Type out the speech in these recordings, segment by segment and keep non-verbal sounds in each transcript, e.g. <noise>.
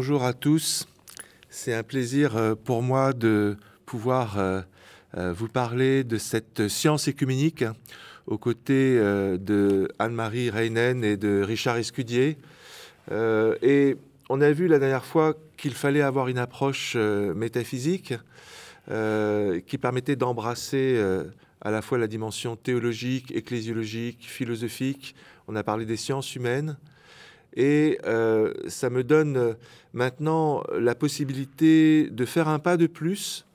Bonjour à tous. C'est un plaisir euh, pour moi de pouvoir euh, euh, vous parler de cette science écuménique aux côtés de Anne-Marie Reinen et de Richard Escudier. Et on a vu la dernière fois qu'il fallait avoir une approche métaphysique qui permettait d'embrasser à la fois la dimension théologique, ecclésiologique, philosophique. On a parlé des sciences humaines. Et euh, ça me donne euh, maintenant la possibilité de faire un pas de plus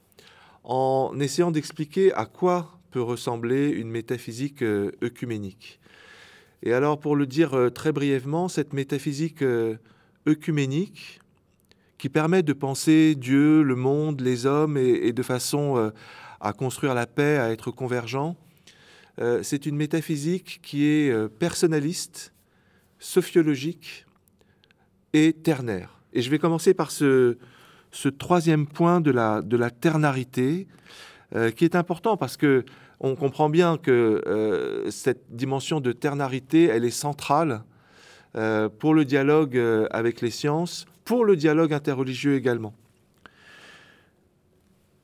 en essayant d'expliquer à quoi peut ressembler une métaphysique euh, œcuménique. Et alors, pour le dire très brièvement, cette métaphysique œcuménique, qui permet de penser Dieu, le monde, les hommes, et, de façon à construire la paix, à être convergent, c'est une métaphysique qui est personnaliste, sophiologique et ternaire. Et je vais commencer par ce, troisième point de la, de la ternarité, euh, qui est important parce que on comprend bien que euh, cette dimension de ternarité, elle est centrale euh, pour le dialogue avec les sciences, pour le dialogue interreligieux également.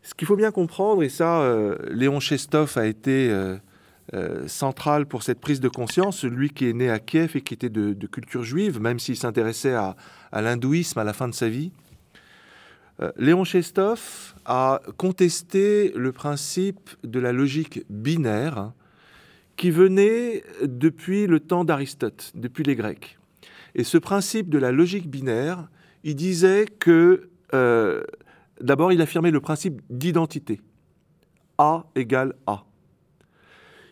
Ce qu'il faut bien comprendre, et ça, Léon Chestov a été euh, central pour cette prise de conscience, lui qui est né à Kiev et qui était de, culture juive, même s'il s'intéressait à, l'hindouisme à la fin de sa vie. Euh, Léon Chestov a contesté le principe de la logique binaire qui venait depuis le temps d'Aristote, depuis les Grecs. Et ce principe de la logique binaire, il disait que, euh, d'abord, il affirmait le principe d'identité. A égale A.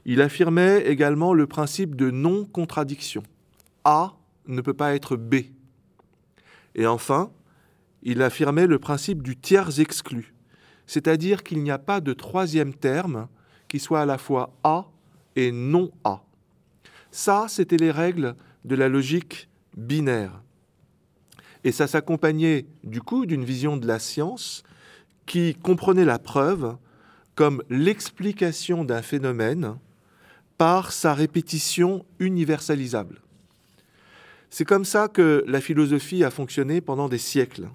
Il affirmait également le principe de non-contradiction. A ne peut pas être B. Et enfin, il affirmait le principe du tiers exclu, c'est-à-dire qu'il n'y a pas de troisième terme qui soit à la fois A et non A. Ça, c'était les règles de la logique binaire. Et ça s'accompagnait du coup d'une vision de la science qui comprenait la preuve comme l'explication d'un phénomène par sa répétition universalisable. C'est comme ça que la philosophie a fonctionné pendant des siècles.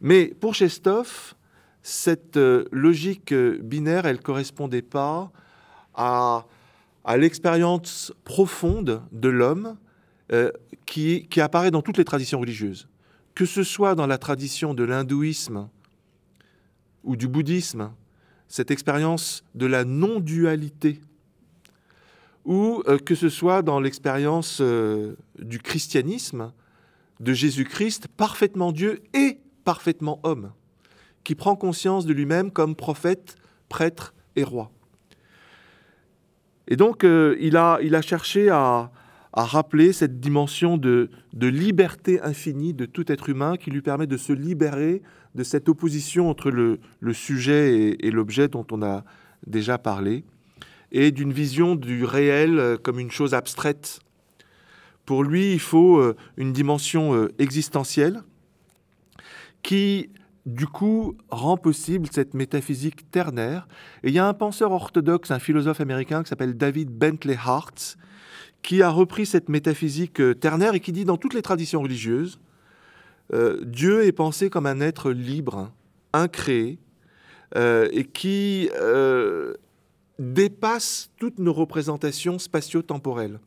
Mais pour Chestov, cette euh, logique euh, binaire, elle ne correspondait pas à, l'expérience profonde de l'homme euh, qui, qui apparaît dans toutes les traditions religieuses. Que ce soit dans la tradition de l'hindouisme ou du bouddhisme, cette expérience de la non-dualité ou euh, que ce soit dans l'expérience euh, du christianisme, de Jésus-Christ, parfaitement Dieu et parfaitement homme, qui prend conscience de lui-même comme prophète, prêtre et roi. Et donc, euh, il, a, il, a, cherché à, rappeler cette dimension de, liberté infinie de tout être humain qui lui permet de se libérer de cette opposition entre le, sujet et l'objet dont on a déjà parlé et d'une vision du réel euh, comme une chose abstraite. Pour lui, il faut euh, une dimension euh, existentielle qui, du coup, rend possible cette métaphysique ternaire. Et il y a un penseur orthodoxe, un philosophe américain qui s'appelle David Bentley Hart, qui a repris cette métaphysique ternaire et qui dit dans toutes les traditions religieuses, Dieu est pensé comme un être libre, incréé, et qui dépasse toutes nos représentations spatio-temporelles.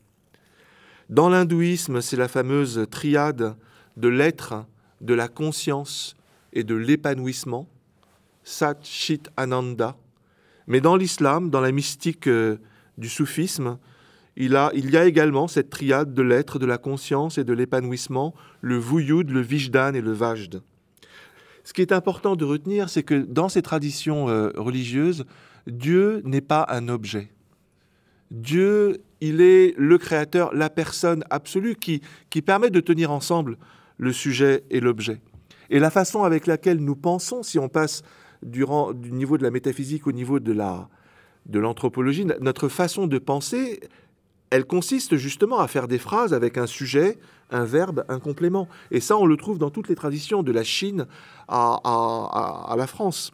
Dans l'hindouisme, c'est la fameuse triade de l'être, de la conscience et de l'épanouissement, Sat Chit Ananda. Mais dans l'islam, dans la mystique euh, du soufisme, il, a, il y a également cette triade de l'être, de la conscience et de l'épanouissement, le Vuyud, le Vijdan et le Vajd. Ce qui est important de retenir, c'est que dans ces traditions euh, religieuses, Dieu n'est pas un objet. Dieu, il est le créateur, la personne absolue qui, qui permet de tenir ensemble le sujet et l'objet. Et la façon avec laquelle nous pensons, si on passe du niveau de la métaphysique au niveau de la de l'anthropologie, notre façon de penser, elle consiste justement à faire des phrases avec un sujet, un verbe, un complément. Et ça, on le trouve dans toutes les traditions, de la Chine à, à, à la France.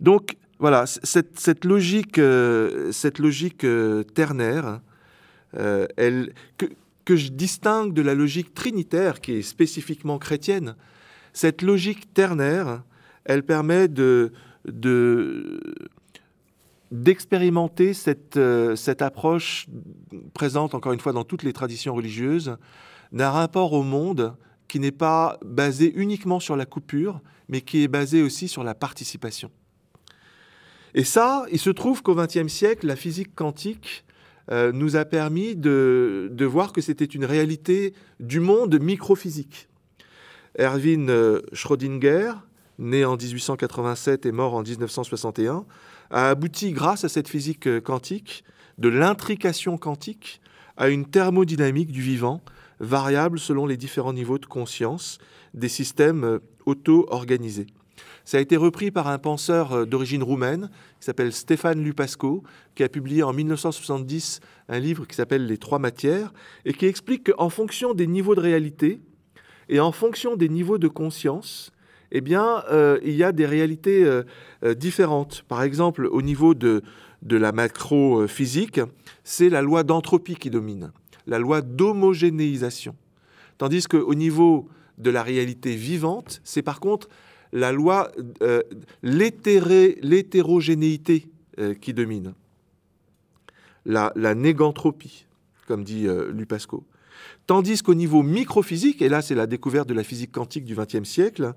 Donc, voilà, cette, logique, cette logique euh, euh, ternaire, euh, elle, que je distingue de la logique trinitaire qui est spécifiquement chrétienne. Cette logique ternaire, elle permet de, d'expérimenter cette, euh, cette approche présente encore une fois dans toutes les traditions religieuses d'un rapport au monde qui n'est pas basé uniquement sur la coupure, mais qui est basé aussi sur la participation. Et ça, il se trouve qu'au XXe siècle, la physique quantique euh, nous a permis de, de voir que c'était une réalité du monde microphysique. Erwin euh, Schrödinger, né en 1887 et mort en 1961, a abouti, grâce à cette physique euh, quantique, de l'intrication quantique à une thermodynamique du vivant, variable selon les différents niveaux de conscience des systèmes auto-organisés. Ça a été repris par un penseur euh, d'origine roumaine qui s'appelle Stéphane Lupasco, qui a publié en 1970 un livre qui s'appelle Les trois matières et qui explique qu'en fonction des niveaux de réalité et en fonction des niveaux de conscience, eh bien, euh, il y a des réalités euh, différentes. Par exemple, au niveau de, de la macro-physique, c'est la loi d'entropie qui domine, la loi d'homogénéisation. Tandis qu'au niveau de la réalité vivante, c'est par contre la loi, euh, l'hétérogénéité euh, qui domine, la, négantropie, comme dit euh, Lupasco. Tandis qu'au niveau microphysique, et là c'est la découverte de la physique quantique du XXe siècle,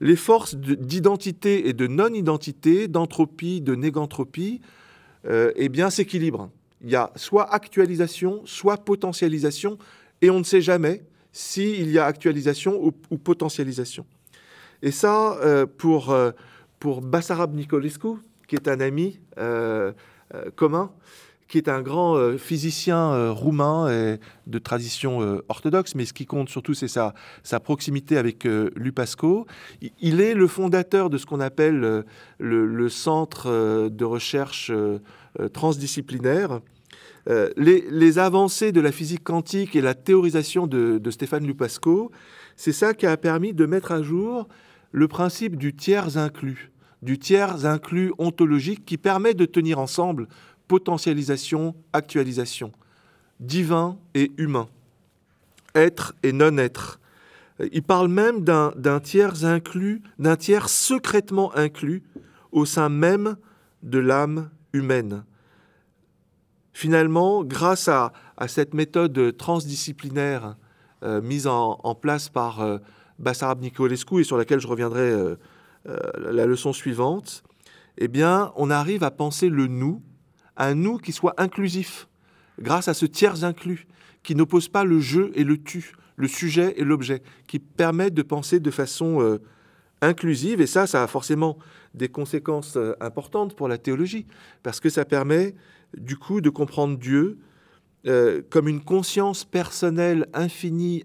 les forces d'identité et de non-identité, d'entropie, de négantropie, eh bien s'équilibrent. Il y a soit actualisation, soit potentialisation, et on ne sait jamais s'il y a actualisation ou potentialisation. Et ça, euh, pour, euh, pour Bassarab Nicolescu, qui est un ami euh, commun, qui est un grand physicien roumain de tradition orthodoxe, mais ce qui compte surtout, c'est sa, proximité avec Lupasco. Il est le fondateur de ce qu'on appelle le, centre de recherche transdisciplinaire. Les, les, avancées de la physique quantique et la théorisation de, de Stéphane Lupasco, c'est ça qui a permis de mettre à jour le principe du tiers inclus, du tiers inclus ontologique qui permet de tenir ensemble potentialisation, actualisation, divin et humain, être et non-être. Il parle même d'un tiers inclus, d'un tiers secrètement inclus au sein même de l'âme humaine. Finalement, grâce à, cette méthode transdisciplinaire euh, mise en, place par euh, Bassarab Nicolescu et sur laquelle je reviendrai euh, euh, la leçon suivante, eh bien, on arrive à penser le nous, un nous qui soit inclusif, grâce à ce tiers inclus, qui n'oppose pas le je et le tu, le sujet et l'objet, qui permet de penser de façon inclusive. Et ça, ça a forcément des conséquences importantes pour la théologie, parce que ça permet du coup de comprendre Dieu comme une conscience personnelle infinie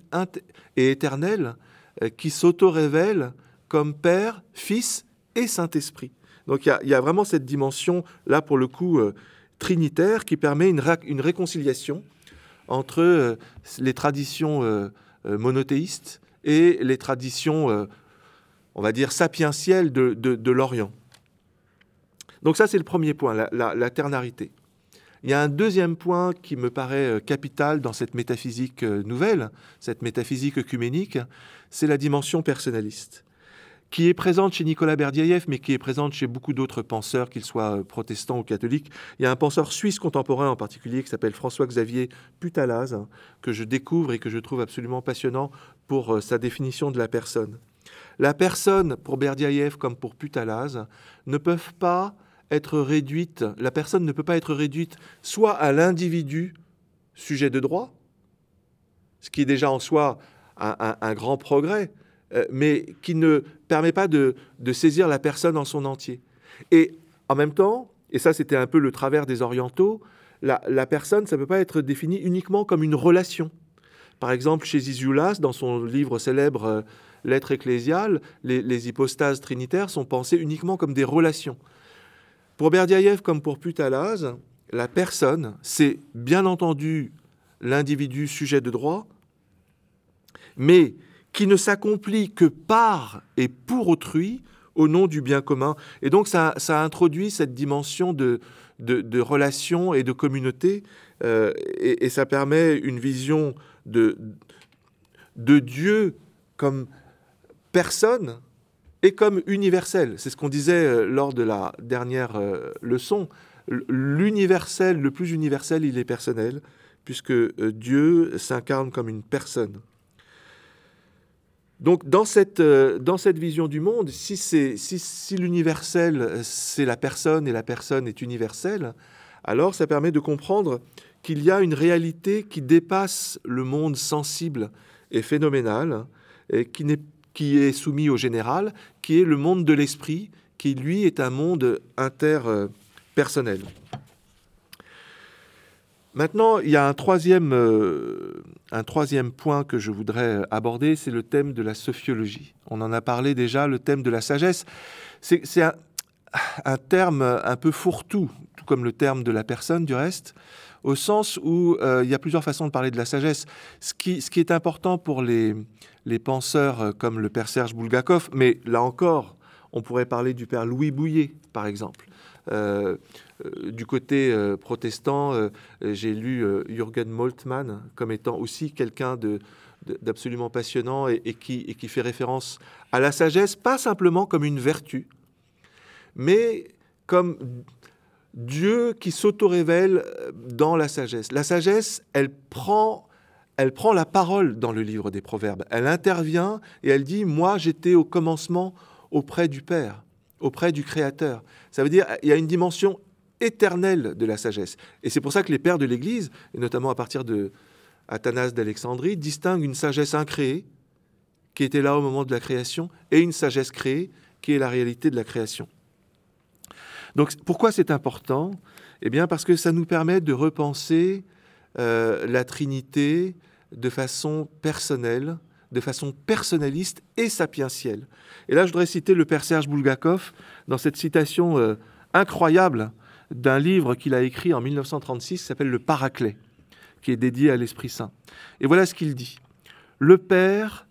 et éternelle, euh, qui s'auto-révèle comme Père, Fils et Saint-Esprit. Donc il y, a vraiment cette dimension, là pour le coup, euh, trinitaire, qui permet une, réconciliation entre euh, les traditions monothéistes et les traditions, on va dire, sapientielles de, l'Orient. Donc ça, c'est le premier point, la, la, ternarité. Il y a un deuxième point qui me paraît capital dans cette métaphysique nouvelle, cette métaphysique œcuménique, c'est la dimension personnaliste, qui est présente chez Nicolas Berdyaev, mais qui est présente chez beaucoup d'autres penseurs, qu'ils soient euh, protestants ou catholiques. Il y a un penseur suisse contemporain en particulier qui s'appelle François-Xavier Putalaz, hein, que je découvre et que je trouve absolument passionnant pour euh, sa définition de la personne. La personne, pour Berdyaev comme pour Putalaz, ne peuvent pas être réduite, la personne ne peut pas être réduite soit à l'individu sujet de droit, ce qui est déjà en soi un, grand progrès, euh, mais qui ne permet pas de, saisir la personne en son entier. Et en même temps, et ça c'était un peu le travers des orientaux, la, personne, ça ne peut pas être défini uniquement comme une relation. Par exemple, chez Isioulas, dans son livre célèbre euh, L'être ecclésial, les, hypostases trinitaires sont pensées uniquement comme des relations. Pour Berdiaïev comme pour Putalaz, la personne, c'est bien entendu l'individu sujet de droit, mais qui ne s'accomplit que par et pour autrui au nom du bien commun. Et donc ça, ça introduit cette dimension de, de, relation et de communauté et, et, ça permet une vision de, de Dieu comme personne et comme universel. C'est ce qu'on disait lors de la dernière leçon. L'universel, le plus universel, il est personnel, puisque Dieu s'incarne comme une personne. Donc dans cette, euh, dans cette vision du monde, si, si, si l'universel, c'est la personne et la personne est universelle, alors ça permet de comprendre qu'il y a une réalité qui dépasse le monde sensible et phénoménal, et qui, est, qui est soumis au général, qui est le monde de l'esprit, qui lui est un monde interpersonnel. Maintenant, il y a un troisième, euh, un troisième point que je voudrais aborder, c'est le thème de la sophiologie. On en a parlé déjà, le thème de la sagesse. C'est un, un, terme un peu fourre-tout, tout comme le terme de la personne du reste, au sens où euh, il y a plusieurs façons de parler de la sagesse. Ce qui, est important pour les, penseurs comme le père Serge Bulgakov, mais là encore, on pourrait parler du père Louis Bouillet, par exemple. Euh, euh, du côté euh, protestant, j'ai lu Jürgen Moltmann comme étant aussi quelqu'un d'absolument passionnant et, qui, fait référence à la sagesse, pas simplement comme une vertu, mais comme Dieu qui s'auto-révèle dans la sagesse. La sagesse, elle prend, elle prend la parole dans le livre des Proverbes. Elle intervient et elle dit, moi j'étais au commencement auprès du Père auprès du Créateur. Ça veut dire qu'il y a une dimension éternelle de la sagesse. Et c'est pour ça que les pères de l'Église, et notamment à partir de Athanas d'Alexandrie, distinguent une sagesse incréée, qui était là au moment de la création, et une sagesse créée, qui est la réalité de la création. Donc pourquoi c'est important? Eh bien parce que ça nous permet de repenser euh, la Trinité de façon personnelle, de façon personnaliste et sapientielle. Et là, je voudrais citer le père Serge Bulgakov dans cette citation euh, incroyable d'un livre qu'il a écrit en 1936 qui s'appelle Le Paraclet, qui est dédié à l'Esprit Saint. Et voilà ce qu'il dit. Le Père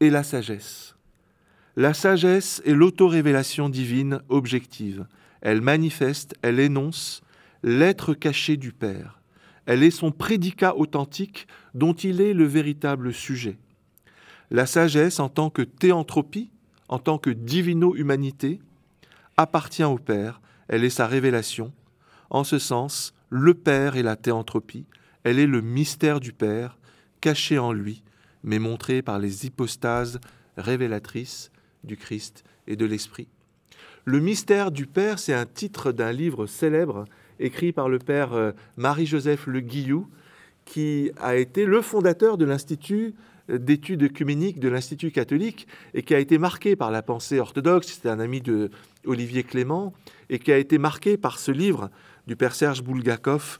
est la sagesse. La sagesse est l'autorévélation divine objective. Elle manifeste, elle énonce l'être caché du Père. Elle est son prédicat authentique dont il est le véritable sujet. La sagesse en tant que théanthropie, en tant que divino-humanité, appartient au Père, elle est sa révélation. En ce sens, le Père est la théanthropie, elle est le mystère du Père, caché en lui, mais montré par les hypostases révélatrices du Christ et de l'Esprit. Le mystère du Père, c'est un titre d'un livre célèbre écrit par le Père euh, Marie-Joseph Le Guillou, qui a été le fondateur de l'Institut d'études œcuméniques de l'Institut catholique et qui a été marqué par la pensée orthodoxe. C'était un ami de Olivier Clément et qui a été marqué par ce livre du père Serge Bulgakov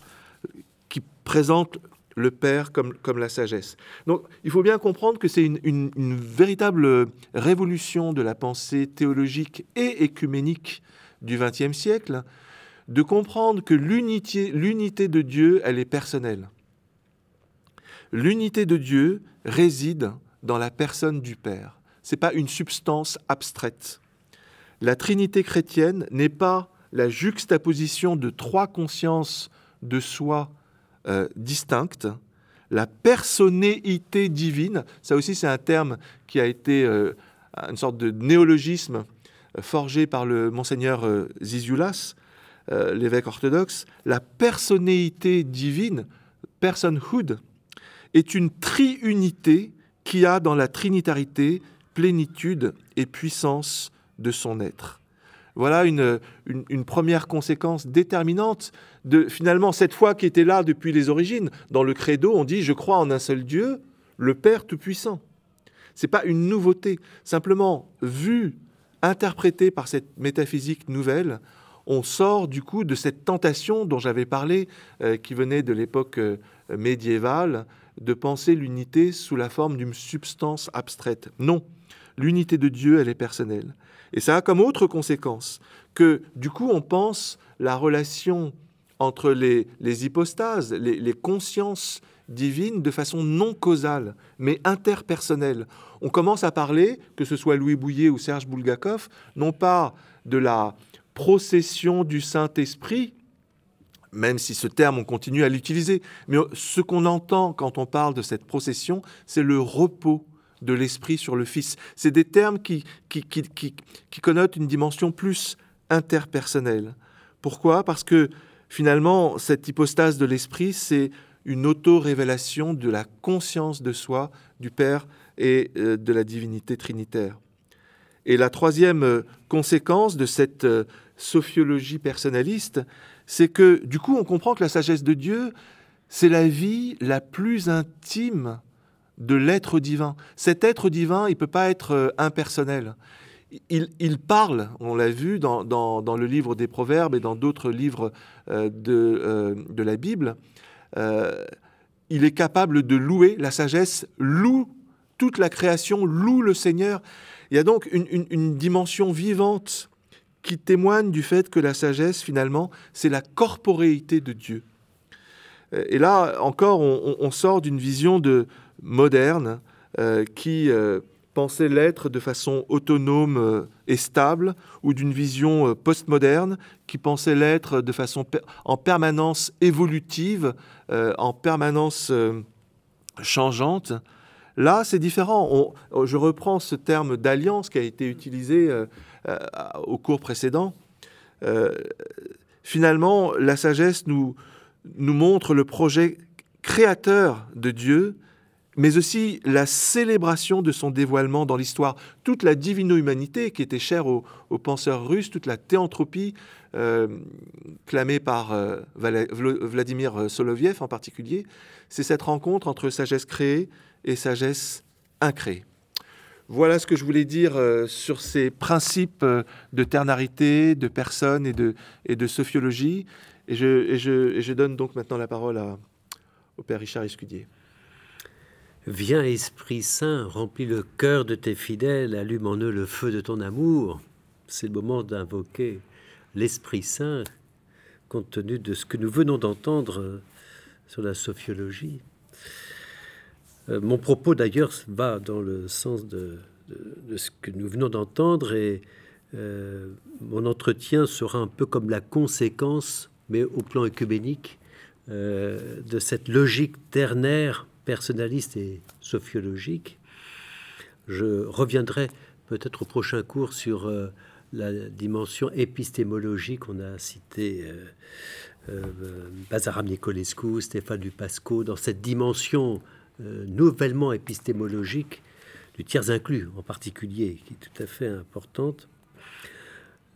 qui présente le Père comme, comme la sagesse. Donc il faut bien comprendre que c'est une, une, véritable révolution de la pensée théologique et écuménique du XXe siècle, de comprendre que l'unité de Dieu, elle est personnelle. L'unité de Dieu réside dans la personne du Père. Ce n'est pas une substance abstraite. La Trinité chrétienne n'est pas la juxtaposition de trois consciences de soi euh, distinctes. La personnalité divine, ça aussi c'est un terme qui a été euh, une sorte de néologisme euh, forgé par le monseigneur Zizioulas, l'évêque orthodoxe. La personnalité divine, personhood, est une triunité qui a dans la trinitarité plénitude et puissance de son être. Voilà une, première conséquence déterminante de finalement cette foi qui était là depuis les origines. Dans le credo, on dit je crois en un seul Dieu, le Père Tout-Puissant. Ce n'est pas une nouveauté, simplement vu, interprété par cette métaphysique nouvelle, on sort du coup de cette tentation dont j'avais parlé, euh, qui venait de l'époque euh, médiévale, de penser l'unité sous la forme d'une substance abstraite. Non, l'unité de Dieu, elle est personnelle. Et ça a comme autre conséquence que du coup on pense la relation entre les, hypostases, les, consciences divines de façon non causale, mais interpersonnelle. On commence à parler, que ce soit Louis Bouillet ou Serge Bulgakov, non pas de la procession du Saint-Esprit même si ce terme, on continue à l'utiliser. Mais ce qu'on entend quand on parle de cette procession, c'est le repos de l'Esprit sur le Fils. C'est des termes qui, qui, qui, qui, connotent une dimension plus interpersonnelle. Pourquoi? Parce que finalement, cette hypostase de l'Esprit, c'est une auto-révélation de la conscience de soi, du Père et euh, de la divinité trinitaire. Et la troisième euh, conséquence de cette euh, sophiologie personnaliste, c'est que du coup, on comprend que la sagesse de Dieu, c'est la vie la plus intime de l'être divin. Cet être divin, il ne peut pas être euh, impersonnel. Il, parle, on l'a vu dans, le livre des Proverbes et dans d'autres livres de, de, la Bible, il est capable de louer, la sagesse loue toute la création, loue le Seigneur. Il y a donc une, dimension vivante qui témoigne du fait que la sagesse, finalement, c'est la corporéité de Dieu. Euh, et là, encore, on, sort d'une vision de moderne euh, qui euh, pensait l'être de façon autonome et stable, ou d'une vision postmoderne qui pensait l'être de façon en permanence évolutive, en permanence changeante. Là, c'est différent. Oh, je reprends ce terme d'alliance qui a été utilisé euh, euh, au cours précédent. Euh, finalement, la sagesse nous montre le projet créateur de Dieu, mais aussi la célébration de son dévoilement dans l'histoire. Toute la divino-humanité qui était chère aux, penseurs russes, toute la théanthropie clamée par Vladimir Soloviev en particulier, c'est cette rencontre entre sagesse créée et sagesse incréée. Voilà ce que je voulais dire euh, sur ces principes euh, de ternarité, de personne et de, et sophiologie. Et je, donne donc maintenant la parole au Père Richard Escudier. Viens, Esprit Saint, remplis le cœur de tes fidèles, allume en eux le feu de ton amour. C'est le moment d'invoquer l'Esprit Saint, compte tenu de ce que nous venons d'entendre euh, sur la sophiologie. Euh, mon propos d'ailleurs va dans le sens de, ce que nous venons d'entendre et euh, mon entretien sera un peu comme la conséquence, mais au plan œcuménique, euh, de cette logique ternaire, personnaliste et sophiologique. Je reviendrai peut-être au prochain cours sur la dimension épistémologique. On a cité Bazaram Nicolescu, Stéphane Dupasco, dans cette dimension euh, nouvellement épistémologique, du tiers inclus en particulier, qui est tout à fait importante.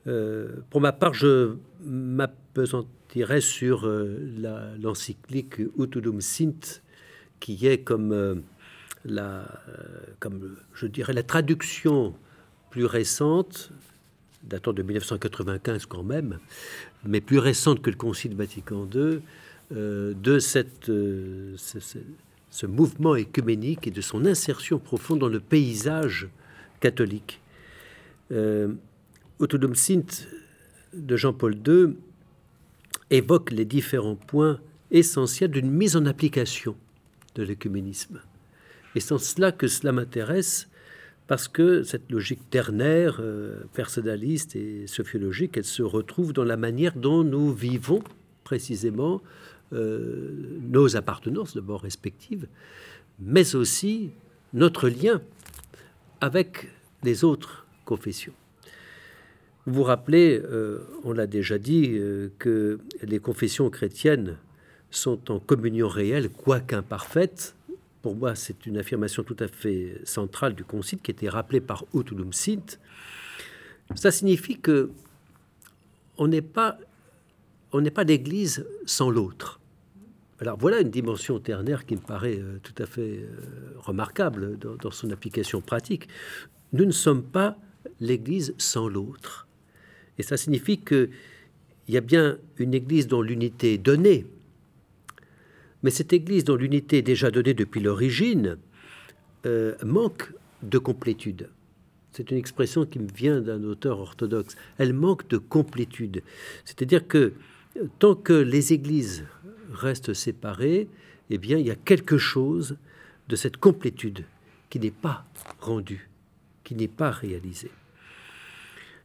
Euh, pour ma part, je m'apesantirais sur euh, l'encyclique Utulum Sint, qui est comme, la, comme je dirais la traduction plus récente, datant de 1995 quand même, mais plus récente que le Concile Vatican II, de cette, ce mouvement écuménique et de son insertion profonde dans le paysage catholique. Euh, Sint de Jean-Paul II évoque les différents points essentiels d'une mise en application de l'écuménisme. Et c'est en cela que cela m'intéresse, parce que cette logique ternaire, euh, personnaliste et sophiologique, elle se retrouve dans la manière dont nous vivons précisément euh, nos appartenances d'abord respectives, mais aussi notre lien avec les autres confessions. Vous vous rappelez, euh, on l'a déjà dit, euh, que les confessions chrétiennes sont en communion réelle, quoique imparfaite. Pour moi, c'est une affirmation tout à fait centrale du Concile qui été rappelée par Utulum Sint. Ça signifie que on n'est pas on n'est pas l'Église sans l'autre. Alors voilà une dimension ternaire qui me paraît euh, tout à fait euh, remarquable dans, son application pratique. Nous ne sommes pas l'Église sans l'autre. Et ça signifie qu'il y a bien une Église dont l'unité est donnée, mais cette Église dont l'unité est déjà donnée depuis l'origine euh, manque de complétude. C'est une expression qui me vient d'un auteur orthodoxe. Elle manque de complétude. C'est-à-dire que tant que les églises restent séparés, eh bien, il y a quelque chose de cette complétude qui n'est pas rendue, qui n'est pas réalisée.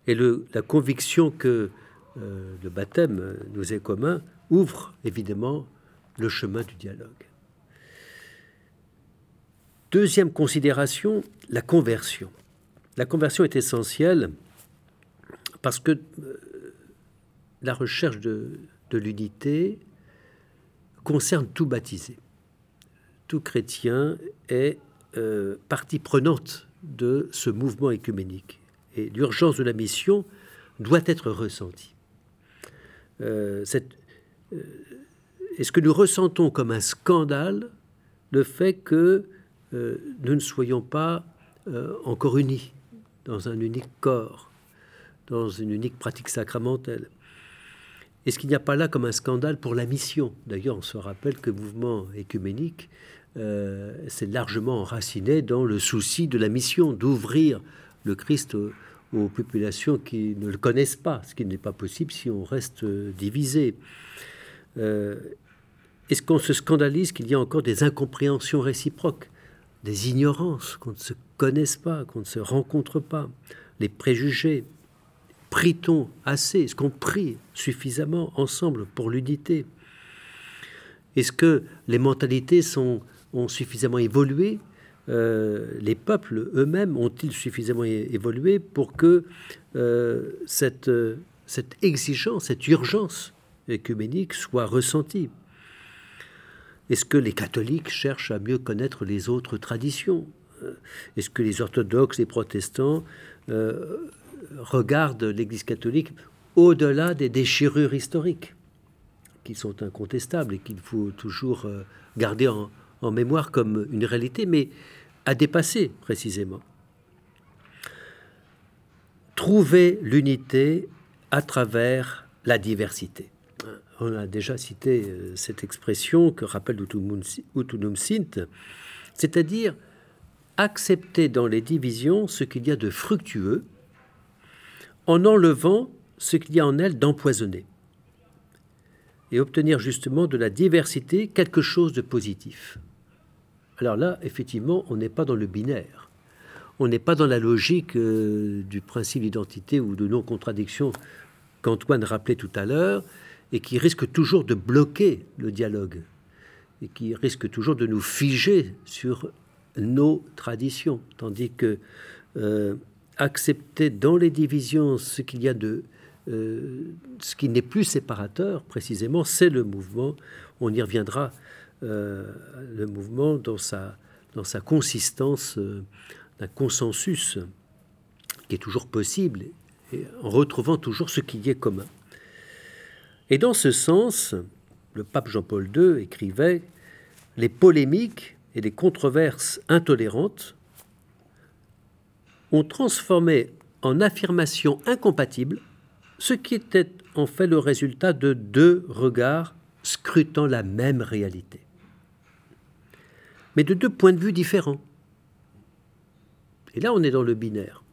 Et le, la conviction que euh, le baptême nous est commun ouvre évidemment le chemin du dialogue. Deuxième considération, la conversion. La conversion est essentielle parce que euh, la recherche de, l'unité concerne tout baptisé. Tout chrétien est euh, partie prenante de ce mouvement écuménique. Et l'urgence de la mission doit être ressentie. Euh, est-ce que nous ressentons comme un scandale le fait que euh, nous ne soyons pas euh, encore unis dans un unique corps, dans une unique pratique sacramentelle. Est-ce qu'il n'y a pas là comme un scandale pour la mission D'ailleurs, on se rappelle que le mouvement écuménique euh, s'est largement enraciné dans le souci de la mission, d'ouvrir le Christ aux, populations qui ne le connaissent pas, ce qui n'est pas possible si on reste divisé. Est-ce qu'on se scandalise qu'il y a encore des incompréhensions réciproques des ignorances, qu'on ne se connaisse pas, qu'on ne se rencontre pas, les préjugés? Prie-t-on assez? Est-ce qu'on prie suffisamment ensemble pour l'unité? Est-ce que les mentalités sont, ont suffisamment évolué euh, Les peuples eux-mêmes ont-ils suffisamment évolué pour que euh, cette, cette exigence, cette urgence écuménique soit ressentie? Est-ce que les catholiques cherchent à mieux connaître les autres traditions? Euh, Est-ce que les orthodoxes, les protestants euh, regardent l'Église catholique au-delà des déchirures historiques, qui sont incontestables et qu'il faut toujours euh, garder en, en mémoire comme une réalité, mais à dépasser précisément? Trouver l'unité à travers la diversité on a déjà cité euh, cette expression que rappelle Utunum Sint, c'est-à-dire accepter dans les divisions ce qu'il y a de fructueux en enlevant ce qu'il y a en elles d'empoisonné et obtenir justement de la diversité quelque chose de positif. Alors là, effectivement, on n'est pas dans le binaire. On n'est pas dans la logique euh, du principe d'identité ou de non-contradiction qu'Antoine rappelait tout à l'heure, et qui risque toujours de bloquer le dialogue et qui risque toujours de nous figer sur nos traditions, tandis que euh, accepter dans les divisions ce qu'il y a de euh, ce qui n'est plus séparateur, précisément, c'est le mouvement. On y reviendra. Euh, le mouvement dans sa dans sa consistance d'un consensus qui est toujours possible, en retrouvant toujours ce qui y est commun. Et dans ce sens, le pape Jean-Paul II écrivait Les polémiques et les controverses intolérantes ont transformé en affirmation incompatible ce qui était en fait le résultat de deux regards scrutant la même réalité, mais de deux points de vue différents. Et là, on est dans le binaire.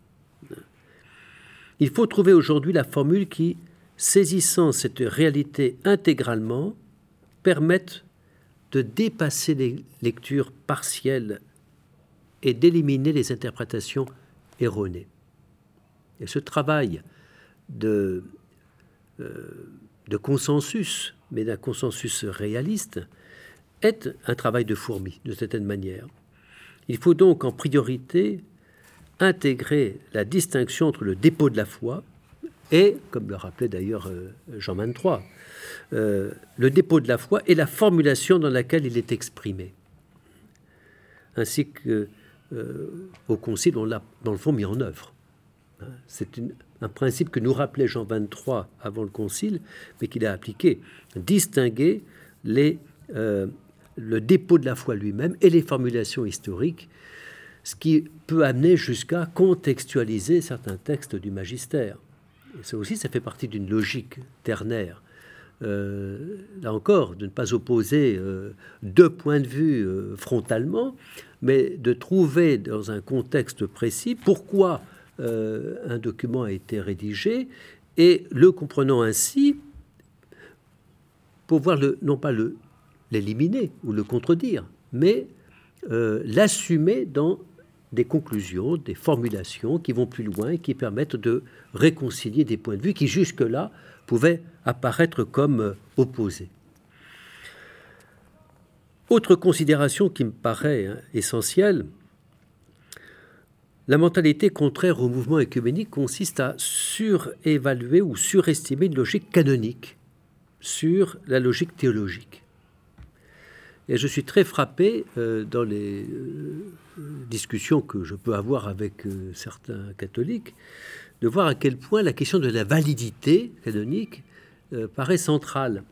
Il faut trouver aujourd'hui la formule qui saisissant cette réalité intégralement, permettent de dépasser les lectures partielles et d'éliminer les interprétations erronées. Et ce travail de, euh, de consensus, mais d'un consensus réaliste, est un travail de fourmi, de certaine manière. Il faut donc en priorité intégrer la distinction entre le dépôt de la foi, et, comme le rappelait d'ailleurs euh, Jean 23, euh, le dépôt de la foi et la formulation dans laquelle il est exprimé. Ainsi que euh, au Concile, on l'a dans le fond mis en œuvre. Hein, c'est un principe que nous rappelait Jean 23 avant le Concile, mais qu'il a appliqué. Distinguer le dépôt de la foi lui-même et les formulations historiques, ce qui peut amener jusqu'à contextualiser certains textes du magistère ça aussi, ça fait partie d'une logique ternaire. Euh, là encore, de ne pas opposer euh, deux points de vue euh, frontalement, mais de trouver dans un contexte précis pourquoi un document a été rédigé et le comprenant ainsi, pour voir le, non pas l'éliminer ou le contredire, mais l'assumer dans des conclusions, des formulations qui vont plus loin et qui permettent de réconcilier des points de vue qui jusque-là pouvaient apparaître comme opposés. Autre considération qui me paraît hein, essentielle, la mentalité contraire au mouvement écuménique consiste à surévaluer ou surestimer une logique canonique sur la logique théologique. Et je suis très frappé euh, dans les euh, discussions que je peux avoir avec euh, certains catholiques de voir à quel point la question de la validité canonique paraît centrale.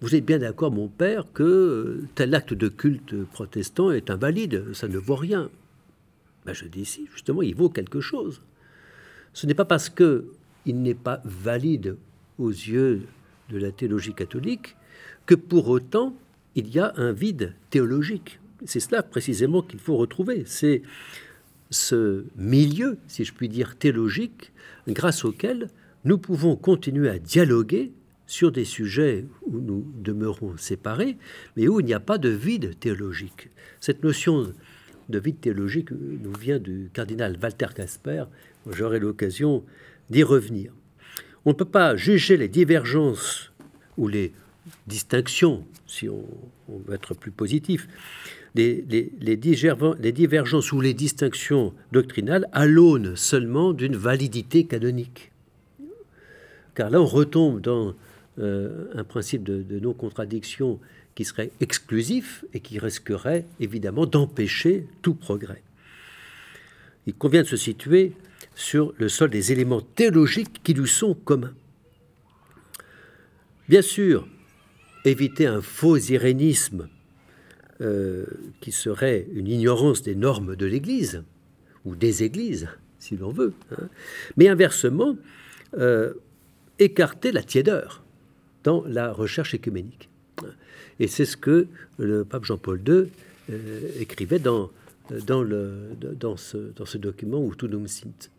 Vous êtes bien d'accord, mon père, que tel acte de culte protestant est invalide, ça ne vaut rien. Ben je dis si, justement, il vaut quelque chose. Ce n'est pas parce que il n'est pas valide aux yeux de la théologie catholique que pour autant il y a un vide théologique. C'est cela précisément qu'il faut retrouver. C'est ce milieu, si je puis dire, théologique, grâce auquel nous pouvons continuer à dialoguer sur des sujets où nous demeurons séparés, mais où il n'y a pas de vide théologique. Cette notion de vide théologique nous vient du cardinal Walter Casper. J'aurai l'occasion d'y revenir. On ne peut pas juger les divergences ou les distinctions, si on, veut être plus positif, les, divergences ou les distinctions doctrinales à l'aune seulement d'une validité canonique. Car là, on retombe dans euh, un principe de, de non-contradiction qui serait exclusif et qui risquerait évidemment d'empêcher tout progrès. Il convient de se situer sur le sol des éléments théologiques qui lui sont communs. Bien sûr, éviter un faux irénisme euh, qui serait une ignorance des normes de l'Église, ou des Églises, si l'on veut, hein. mais inversement, euh, écarter la tiédeur dans la recherche écuménique. Et c'est ce que le pape Jean-Paul II euh, écrivait dans, dans, le, dans, ce, dans ce document Utunum Sint.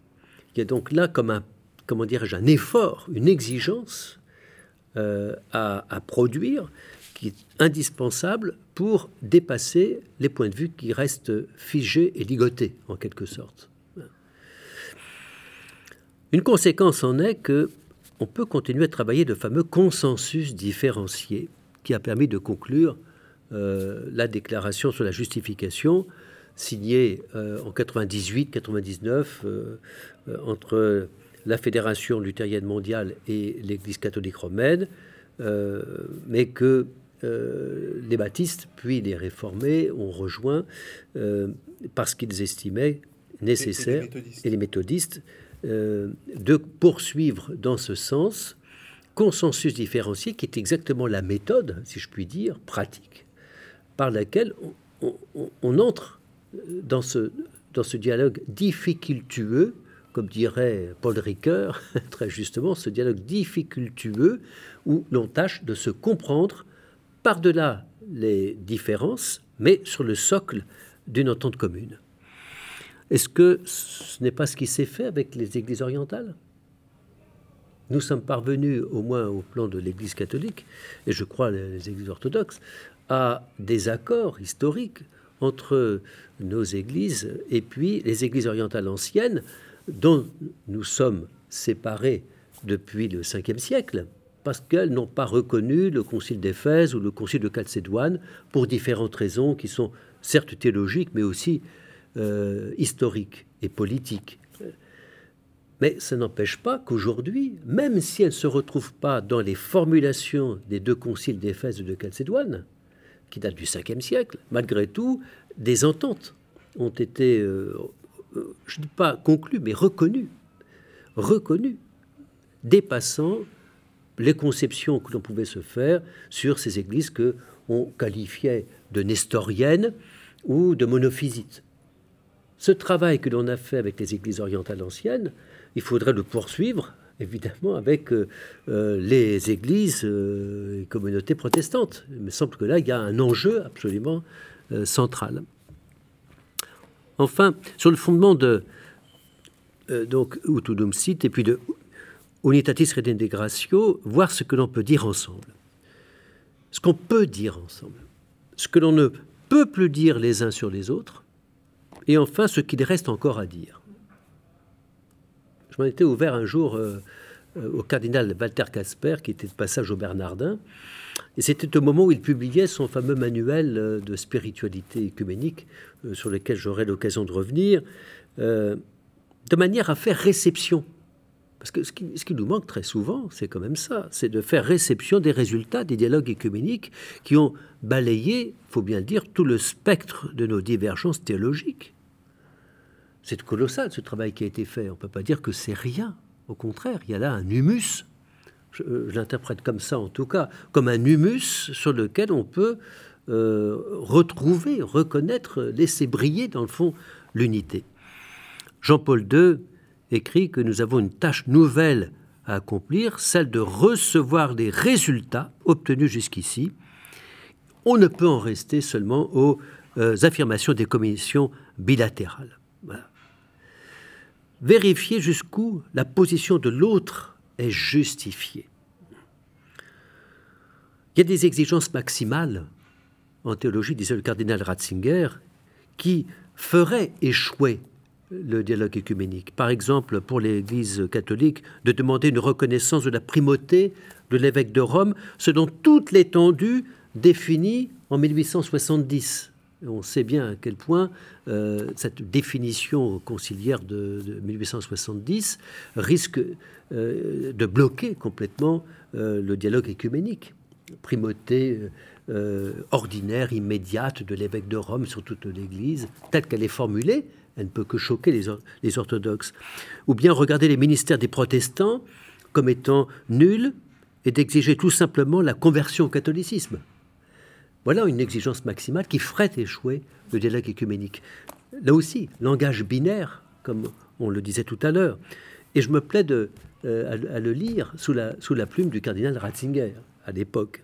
Il y a donc là comme un, comment un effort, une exigence euh, à, produire qui est indispensable pour dépasser les points de vue qui restent figés et ligotés en quelque sorte. Une conséquence en est que on peut continuer à travailler de fameux consensus différenciés qui a permis de conclure euh, la déclaration sur la justification signée euh, en 98-99 entre la Fédération luthérienne mondiale et l'Église catholique romaine, euh, mais que euh, les baptistes puis les réformés ont rejoint euh, parce qu'ils estimaient nécessaire, et, les méthodistes, de poursuivre dans ce sens consensus différencié qui est exactement la méthode, si je puis dire, pratique, par laquelle on, entre dans ce, dans ce dialogue difficultueux comme dirait Paul Ricoeur, <laughs> très justement, ce dialogue difficultueux où l'on tâche de se comprendre par-delà les différences, mais sur le socle d'une entente commune. Est-ce que ce n'est pas ce qui s'est fait avec les églises orientales? Nous sommes parvenus, au moins au plan de l'Église catholique, et je crois les églises orthodoxes, à des accords historiques entre nos églises et puis les églises orientales anciennes, dont nous sommes séparés depuis le 5e siècle, parce qu'elles n'ont pas reconnu le concile d'Éphèse ou le concile de Chalcédoine pour différentes raisons qui sont certes théologiques, mais aussi euh, historiques et politiques. Mais ça n'empêche pas qu'aujourd'hui, même si elles ne se retrouvent pas dans les formulations des deux conciles d'Éphèse et de Chalcédoine, qui datent du 5e siècle, malgré tout, des ententes ont été euh, je ne dis pas conclu, mais reconnu, reconnu, dépassant les conceptions que l'on pouvait se faire sur ces églises que on qualifiait de nestoriennes ou de monophysites. Ce travail que l'on a fait avec les églises orientales anciennes, il faudrait le poursuivre, évidemment, avec euh, euh, les églises euh, communautés protestantes. Il me semble que là, il y a un enjeu absolument central. Enfin, sur le fondement de euh, donc Utudum Sit et puis de Unitatis Redintegratio, voir ce que l'on peut dire ensemble. Ce qu'on peut dire ensemble. Ce que l'on ne peut plus dire les uns sur les autres, Et enfin, ce qu'il reste encore à dire. Je m'en étais ouvert un jour euh, au cardinal Walter Casper, qui était de passage au Bernardin, et c'était au moment où il publiait son fameux manuel euh, de spiritualité écuménique, sur lequel j'aurai l'occasion de revenir, de manière à faire réception. Parce que ce qui, ce qui nous manque très souvent, c'est quand même ça, c'est de faire réception des résultats des dialogues écuméniques qui ont balayé, faut bien le dire, tout le spectre de nos divergences théologiques. C'est colossal ce travail qui a été fait. On ne peut pas dire que c'est rien. Au contraire, il y a là un humus. Je, euh, l'interprète comme ça en tout cas, comme un humus sur lequel on peut euh, retrouver, reconnaître, laisser briller dans le fond l'unité. Jean-Paul II écrit que nous avons une tâche nouvelle à accomplir, celle de recevoir des résultats obtenus jusqu'ici. On ne peut en rester seulement aux euh, affirmations des commissions bilatérales. Vérifier jusqu'où la position de l'autre est justifiée. Il y a des exigences maximales en théologie, disait le cardinal Ratzinger, qui feraient échouer le dialogue écuménique. Par exemple, pour l'Église catholique, de demander une reconnaissance de la primauté de l'évêque de Rome, selon toute l'étendue définie en 1870 on sait bien à quel point euh, cette définition conciliaire de, 1870 risque euh, de bloquer complètement euh, le dialogue écuménique. Primauté ordinaire, immédiate de l'évêque de Rome sur toute l'Église, telle qu'elle est formulée, elle ne peut que choquer les, les orthodoxes. Ou bien regarder les ministères des protestants comme étant nuls et d'exiger tout simplement la conversion au catholicisme. Voilà une exigence maximale qui ferait échouer le dialogue écuménique. Là aussi, langage binaire, comme on le disait tout à l'heure. Et je me plais de, euh, à, le lire sous la, sous la plume du cardinal Ratzinger à l'époque.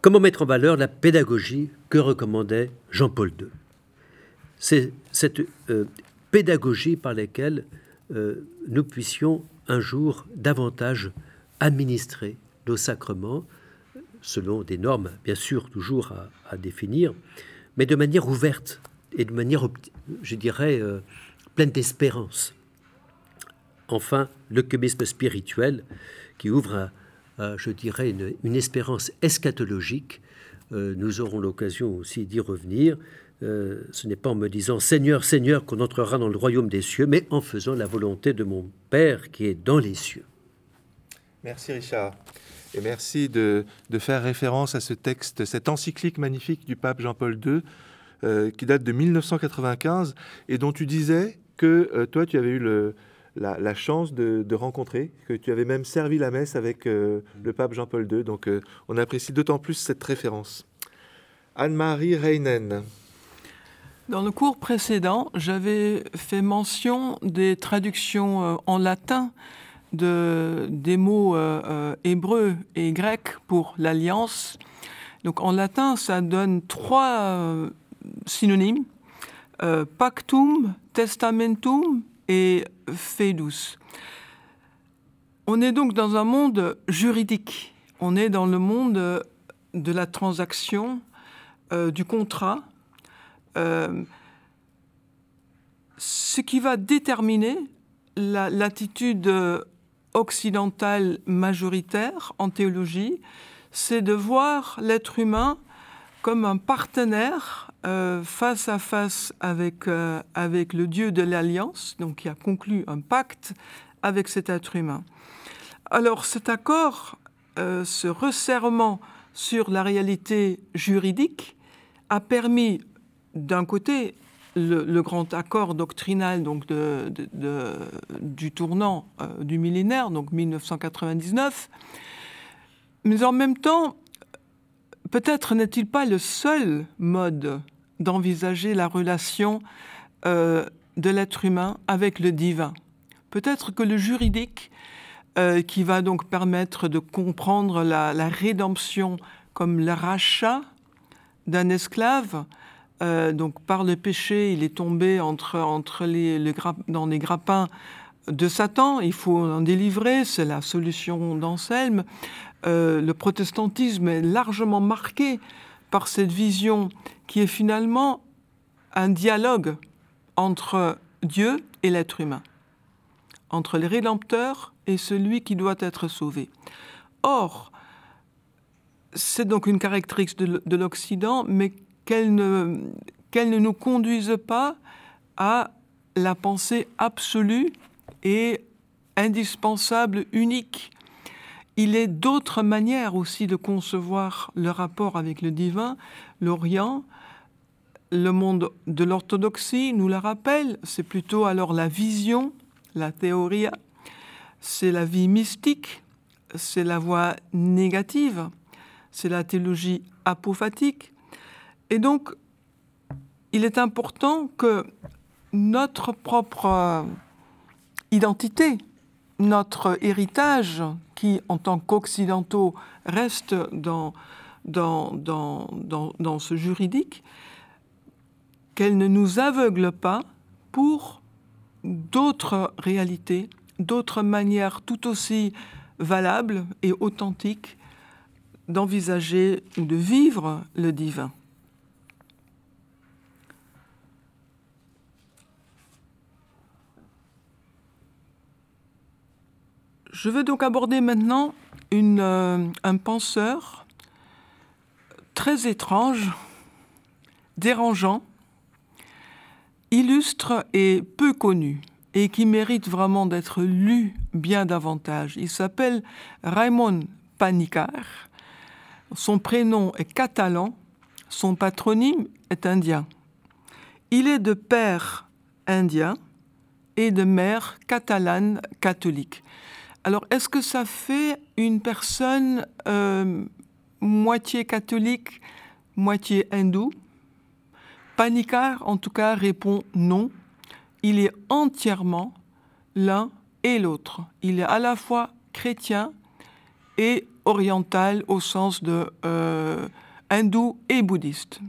Comment mettre en valeur la pédagogie que recommandait Jean-Paul II C'est cette euh, pédagogie par laquelle euh, nous puissions un jour davantage administrer nos sacrements, selon des normes, bien sûr, toujours à, définir, mais de manière ouverte et de manière, je dirais, euh, pleine d'espérance. Enfin, le cubisme spirituel qui ouvre, je dirais, une, espérance eschatologique. Euh, nous aurons l'occasion aussi d'y revenir. Euh, ce n'est pas en me disant Seigneur, Seigneur qu'on entrera dans le royaume des cieux, mais en faisant la volonté de mon Père qui est dans les cieux. Merci Richard. Et merci de, faire référence à ce texte, cette encyclique magnifique du pape Jean-Paul II, euh, qui date de 1995, et dont tu disais que euh, toi, tu avais eu la, chance de, rencontrer, que tu avais même servi la messe avec euh, le pape Jean-Paul II. Donc on apprécie d'autant plus cette référence. Anne-Marie Reinen. Dans le cours précédent, j'avais fait mention des traductions en latin de, des mots euh, euh, hébreux et grecs pour l'alliance. Donc en latin, ça donne trois euh, synonymes pactum, testamentum et feudus. On est donc dans un monde juridique. On est dans le monde de la transaction, du contrat. ce qui va déterminer l'attitude occidentale majoritaire en théologie, c'est de voir l'être humain comme un partenaire euh, face à face avec, euh, avec le Dieu de l'Alliance, donc qui a conclu un pacte avec cet être humain. Alors cet accord, euh, ce resserrement sur la réalité juridique a permis d'un côté le, grand accord doctrinal donc du tournant euh, du millénaire, donc 1999. Mais en même temps, peut-être n'est-il pas le seul mode d'envisager la relation euh, de l'être humain avec le divin. Peut-être que le juridique, euh, qui va donc permettre de comprendre la, la rédemption comme le rachat d'un esclave, euh, donc par le péché, il est tombé entre, entre les, dans les grappins de Satan. Il faut en délivrer, c'est la solution d'Anselme. Euh, le protestantisme est largement marqué par cette vision qui est finalement un dialogue entre Dieu et l'être humain, entre le Rédempteur et celui qui doit être sauvé. Or, c'est donc une caractéristique de l'Occident, mais qu'elle ne, qu'elle ne nous conduise pas à la pensée absolue et indispensable, unique. Il est d'autres manières aussi de concevoir le rapport avec le divin. L'Orient, le monde de l'orthodoxie nous le rappelle, c'est plutôt alors la vision, la théorie, c'est la vie mystique, c'est la voie négative, c'est la théologie apophatique. Et donc, il est important que notre propre identité, notre héritage, qui en tant qu'occidentaux reste dans, dans, ce juridique, qu'elle ne nous aveugle pas pour d'autres réalités, d'autres manières tout aussi valables et authentiques d'envisager ou de vivre le divin. Je veux donc aborder maintenant euh, un penseur très étrange, dérangeant, illustre et peu connu, et qui mérite vraiment d'être lu bien davantage. Il s'appelle Raymond Panicar. Son prénom est catalan, son patronyme est indien. Il est de père indien et de mère catalane catholique. Alors, est-ce que ça fait une personne euh, moitié catholique, moitié hindoue? Panikar, en tout cas, répond non. Il est entièrement l'un et l'autre. Il est à la fois chrétien et oriental au sens de euh, hindou et bouddhiste.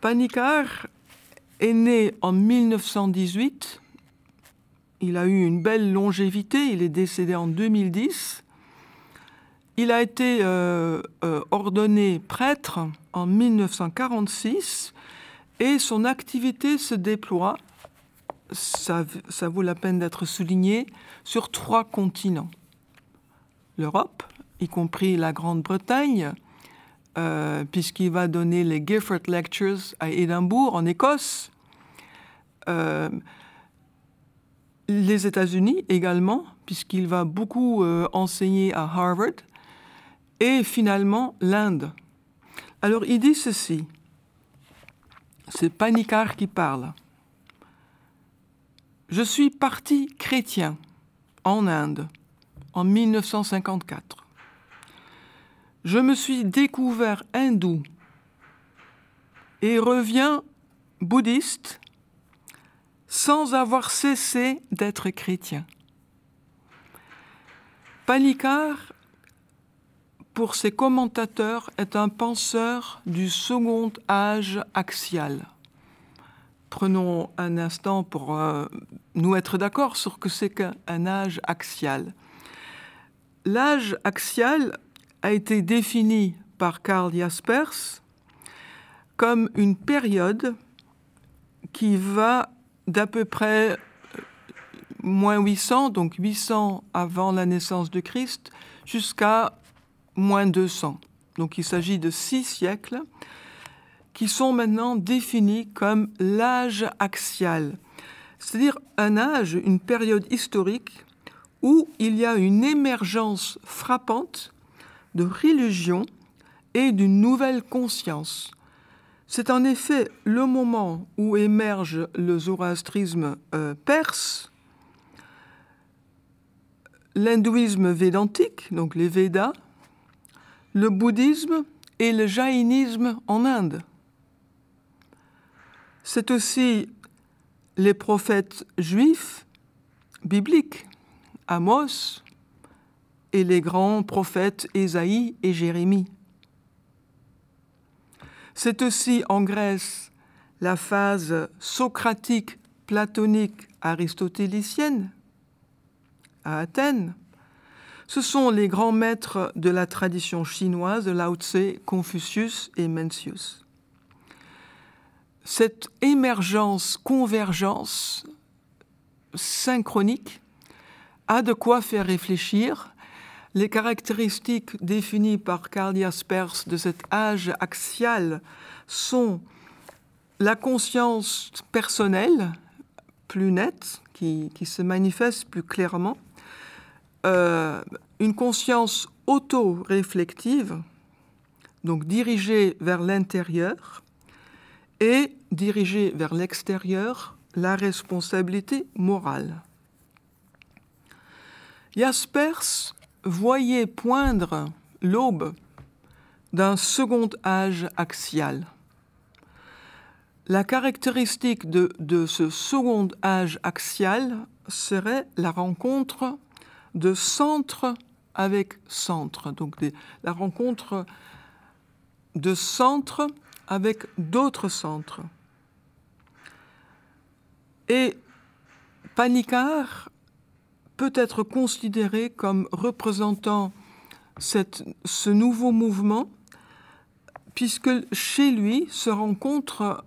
Panikar est né en 1918 il a eu une belle longévité, il est décédé en 2010. Il a été euh, euh, ordonné prêtre en 1946 et son activité se déploie, ça, vaut la peine d'être souligné, sur trois continents. L'Europe, y compris la Grande-Bretagne, euh, puisqu'il va donner les Gifford Lectures à Édimbourg, en Écosse les États-Unis également, puisqu'il va beaucoup euh, enseigner à Harvard, et finalement l'Inde. Alors il dit ceci, c'est Panikar qui parle. Je suis parti chrétien en Inde en 1954. Je me suis découvert hindou et reviens bouddhiste sans avoir cessé d'être chrétien. Panikar, pour ses commentateurs, est un penseur du second âge axial. Prenons un instant pour euh, nous être d'accord sur ce que c'est qu'un âge axial. L'âge axial a été défini par Karl Jaspers comme une période qui va d'à peu près euh, moins 800, donc 800 avant la naissance de Christ, jusqu'à moins 200. Donc il s'agit de six siècles qui sont maintenant définis comme l'âge axial, c'est-à-dire un âge, une période historique où il y a une émergence frappante de religion et d'une nouvelle conscience c'est en effet le moment où émerge le zoroastrisme euh, perse, l'hindouisme védantique, donc les Védas, le bouddhisme et le jaïnisme en Inde. C'est aussi les prophètes juifs bibliques, Amos, et les grands prophètes Ésaïe et Jérémie. C'est aussi en Grèce la phase socratique, platonique, aristotélicienne. À Athènes, ce sont les grands maîtres de la tradition chinoise, Lao Tse, Confucius et Mencius. cette émergence, convergence synchronique a de quoi faire réfléchir. Les caractéristiques définies par Karl Jaspers de cet âge axial sont la conscience personnelle plus nette, qui, se manifeste plus clairement, euh, une conscience auto-réflective, donc dirigée vers l'intérieur, et dirigée vers l'extérieur, la responsabilité morale. Jaspers voyait poindre l'aube d'un second âge axial. La caractéristique de, de, ce second âge axial serait la rencontre de centre avec centre, donc la rencontre de centre avec d'autres centres. Et Panicard peut être considéré comme représentant ce nouveau mouvement, puisque chez lui se rencontre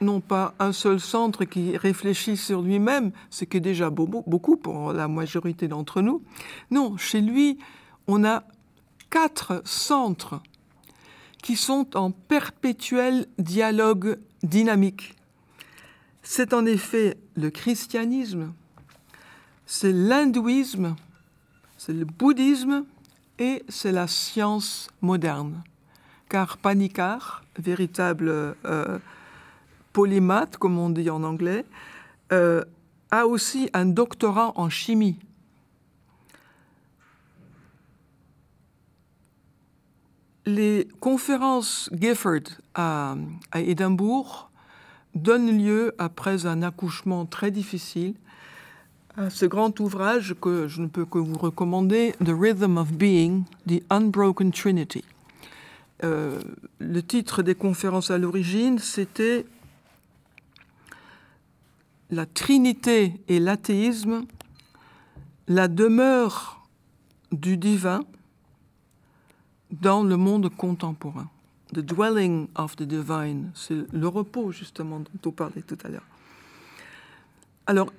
non pas un seul centre qui réfléchit sur lui-même, ce qui est déjà beaucoup pour la majorité d'entre nous. Non, chez lui, on a quatre centres qui sont en perpétuel dialogue dynamique. C'est en effet le christianisme, c'est l'hindouisme, c'est le bouddhisme et c'est la science moderne. Car Panikar, véritable euh, comme on dit en anglais, euh, a aussi un doctorat en chimie. Les conférences Gifford à Édimbourg donnent lieu, après un accouchement très difficile, ce grand ouvrage que je ne peux que vous recommander, The Rhythm of Being, The Unbroken Trinity. Euh, le titre des conférences à l'origine, c'était la Trinité et l'athéisme, la demeure du divin dans le monde contemporain. The dwelling of the divine, c'est le repos justement dont on parlait tout à l'heure. Alors,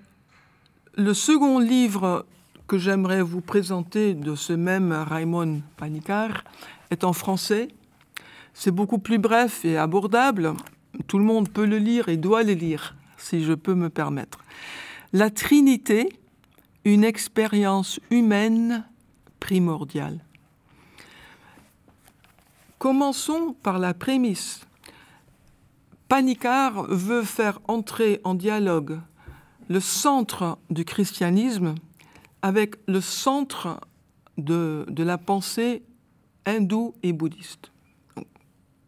le second livre que j'aimerais vous présenter de ce même Raymond Panicard est en français. C'est beaucoup plus bref et abordable. Tout le monde peut le lire et doit le lire si je peux me permettre. La Trinité, une expérience humaine primordiale. Commençons par la prémisse. Panicard veut faire entrer en dialogue le centre du christianisme avec le centre de, la pensée hindoue et bouddhiste,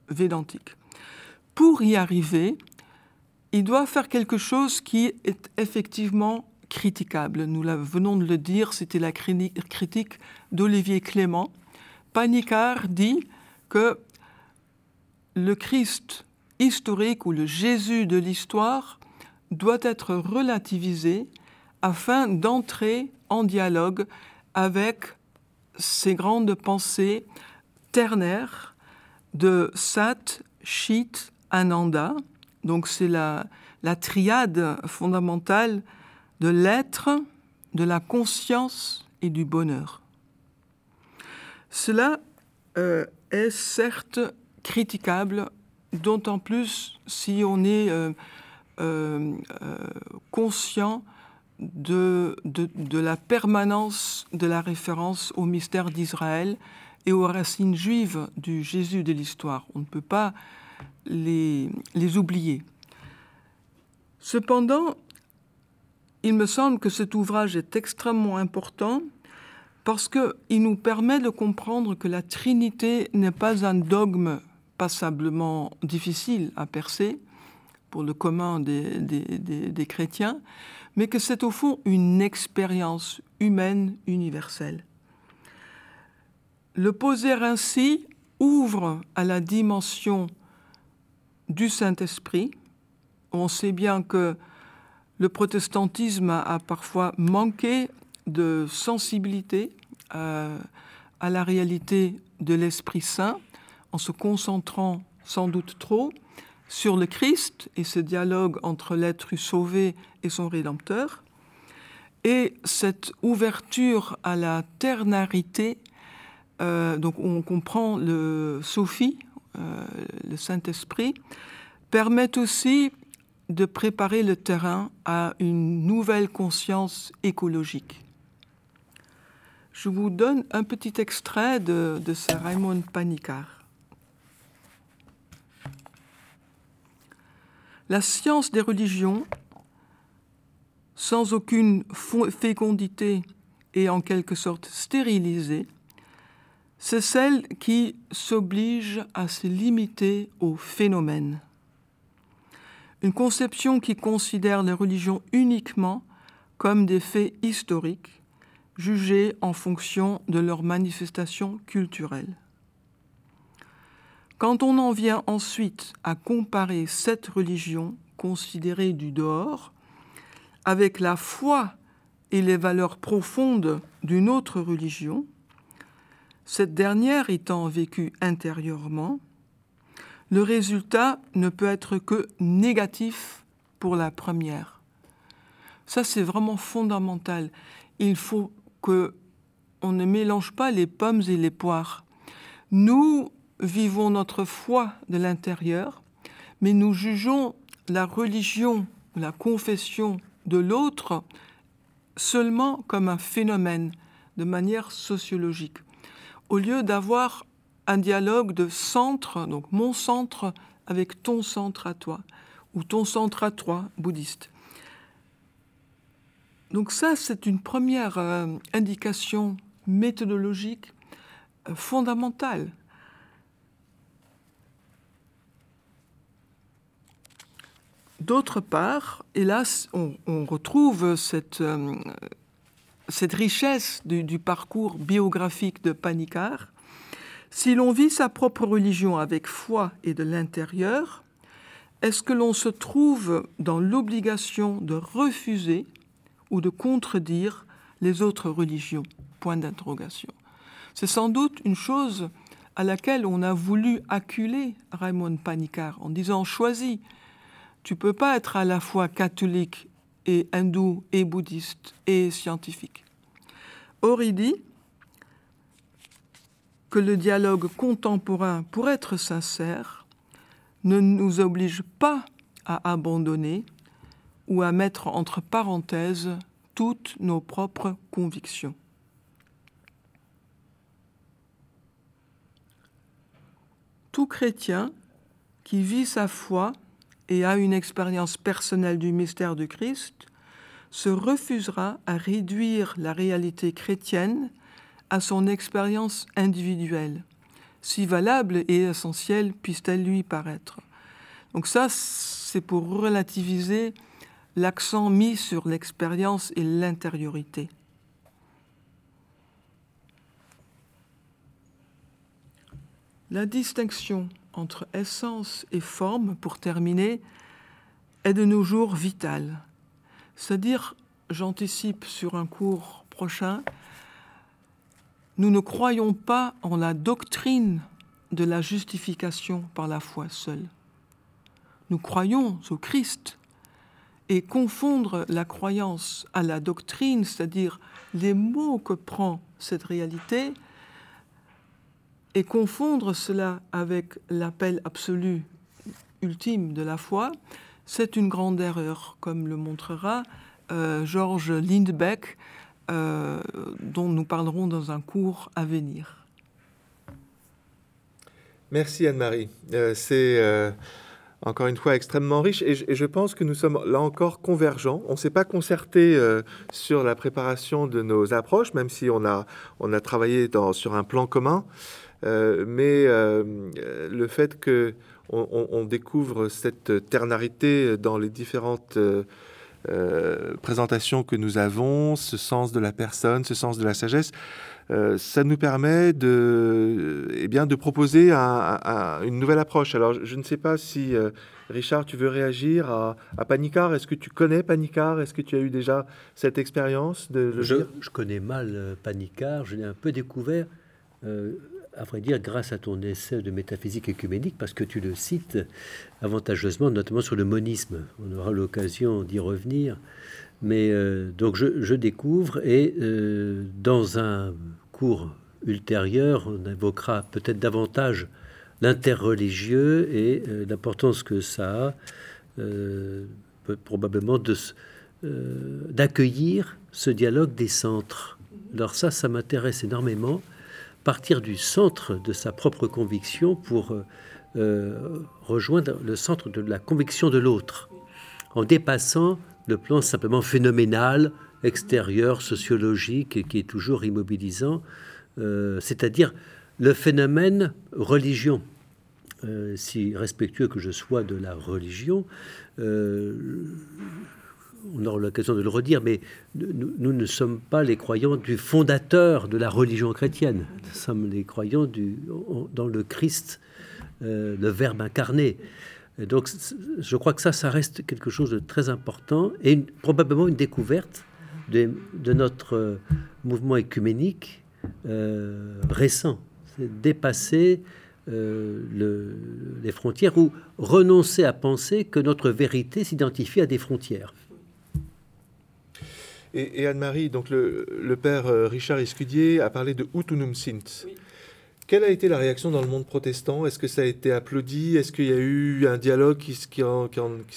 védantique. Pour y arriver, il doit faire quelque chose qui est effectivement critiquable. Nous venons de le dire, c'était la critique d'Olivier Clément. Panicard dit que le Christ historique ou le Jésus de l'histoire doit être relativisé afin d'entrer en dialogue avec ces grandes pensées ternaires de Sat, Chit, Ananda, donc c'est la, triade fondamentale de l'être, de la conscience et du bonheur. Cela euh, est certes critiquable, d'autant plus si on est euh, conscient de, de, la permanence de la référence au mystère d'Israël et aux racines juives du Jésus de l'histoire. On ne peut pas les, les oublier. Cependant, il me semble que cet ouvrage est extrêmement important parce qu'il nous permet de comprendre que la Trinité n'est pas un dogme passablement difficile à percer pour le commun des, des, des chrétiens, mais que c'est au fond une expérience humaine universelle. Le poser ainsi ouvre à la dimension du Saint-Esprit. On sait bien que le protestantisme a, parfois manqué de sensibilité euh, à la réalité de l'Esprit Saint en se concentrant sans doute trop sur le Christ et ce dialogue entre l'être sauvé et son Rédempteur, et cette ouverture à la ternarité, euh, donc on comprend le Sophie, euh, le Saint-Esprit, permet aussi de préparer le terrain à une nouvelle conscience écologique. Je vous donne un petit extrait de, de ce Raymond Panicard. La science des religions, sans aucune fécondité et en quelque sorte stérilisée, c'est celle qui s'oblige à se limiter aux phénomènes. Une conception qui considère les religions uniquement comme des faits historiques, jugés en fonction de leurs manifestations culturelles. Quand on en vient ensuite à comparer cette religion considérée du dehors avec la foi et les valeurs profondes d'une autre religion, cette dernière étant vécue intérieurement, le résultat ne peut être que négatif pour la première. Ça, c'est vraiment fondamental. Il faut que on ne mélange pas les pommes et les poires. Nous vivons notre foi de l'intérieur, mais nous jugeons la religion, la confession de l'autre seulement comme un phénomène de manière sociologique, au lieu d'avoir un dialogue de centre, donc mon centre avec ton centre à toi, ou ton centre à toi, bouddhiste. Donc ça, c'est une première euh, indication méthodologique euh, fondamentale. D'autre part, hélas, on, on retrouve cette, euh, richesse du, du, parcours biographique de Panicard. Si l'on vit sa propre religion avec foi et de l'intérieur, est-ce que l'on se trouve dans l'obligation de refuser ou de contredire les autres religions? Point d'interrogation. C'est sans doute une chose à laquelle on a voulu acculer Raymond Panicard en disant choisis tu peux pas être à la fois catholique et hindou et bouddhiste et scientifique. Or, dit que le dialogue contemporain, pour être sincère, ne nous oblige pas à abandonner ou à mettre entre parenthèses toutes nos propres convictions. Tout chrétien qui vit sa foi et a une expérience personnelle du mystère du Christ, se refusera à réduire la réalité chrétienne à son expérience individuelle, si valable et essentielle puisse-t-elle lui paraître. Donc ça, c'est pour relativiser l'accent mis sur l'expérience et l'intériorité. La distinction entre essence et forme, pour terminer, est de nos jours vitale. C'est-à-dire, j'anticipe sur un cours prochain, nous ne croyons pas en la doctrine de la justification par la foi seule. Nous croyons au Christ. Et confondre la croyance à la doctrine, c'est-à-dire les mots que prend cette réalité, et confondre cela avec l'appel absolu ultime de la foi, c'est une grande erreur, comme le montrera euh, Georges Lindbeck, euh, dont nous parlerons dans un cours à venir. Merci Anne-Marie. Euh, c'est encore une fois extrêmement riche et je, pense que nous sommes là encore convergents. On ne s'est pas concerté sur la préparation de nos approches, même si on a, on a travaillé sur un plan commun. Euh, mais euh, le fait que on, on, découvre cette ternarité dans les différentes euh, présentations que nous avons, ce sens de la personne, ce sens de la sagesse, ça nous permet de, eh bien, de proposer un, un, une nouvelle approche. Alors, je ne sais pas si, Richard, tu veux réagir à, à Panicard. Est-ce que tu connais Panicard Est-ce que tu as eu déjà cette expérience de je, je, connais mal Panicard. Je l'ai un peu découvert. À vrai dire, grâce à ton essai de métaphysique écuménique, parce que tu le cites avantageusement, notamment sur le monisme. On aura l'occasion d'y revenir. Mais euh, donc je, découvre, et euh, dans un cours ultérieur, on évoquera peut-être davantage l'interreligieux et euh, l'importance que ça a, probablement, d'accueillir ce dialogue des centres. Alors ça, ça m'intéresse énormément partir du centre de sa propre conviction pour euh, euh, rejoindre le centre de la conviction de l'autre, en dépassant le plan simplement phénoménal, extérieur, sociologique, qui est toujours immobilisant, euh, c'est-à-dire le phénomène religion. si respectueux que je sois de la religion, on aura l'occasion de le redire, mais nous, ne sommes pas les croyants du fondateur de la religion chrétienne. Nous sommes les croyants du, dans le Christ, euh, le Verbe incarné. donc, je crois que ça, ça reste quelque chose de très important et probablement une découverte de, notre euh, mouvement écuménique euh, récent. C'est dépasser les frontières ou renoncer à penser que notre vérité s'identifie à des frontières. Et, Anne-Marie, donc le, père euh, Richard Escudier a parlé de Utunum Sint. Quelle a été la réaction dans le monde protestant? Est-ce que ça a été applaudi? Est-ce qu'il y a eu un dialogue qui, qui,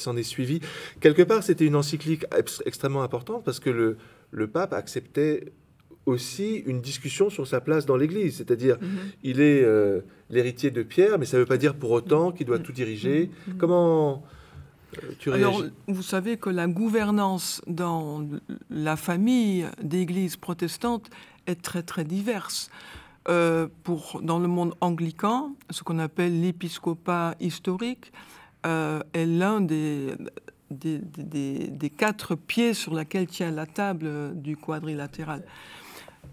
s'en est suivi? Quelque part, c'était une encyclique extrêmement importante parce que le, le pape acceptait aussi une discussion sur sa place dans l'Église. C'est-à-dire, mhm. il est euh, l'héritier de Pierre, mais ça ne veut pas dire pour autant qu'il doit tout diriger. Mhm. Comment alors, vous savez que la gouvernance dans la famille d'églises protestantes est très très diverse. Euh, pour, dans le monde anglican, ce qu'on appelle l'épiscopat historique euh, est l'un des des, des, quatre pieds sur lesquels tient la table du quadrilatéral.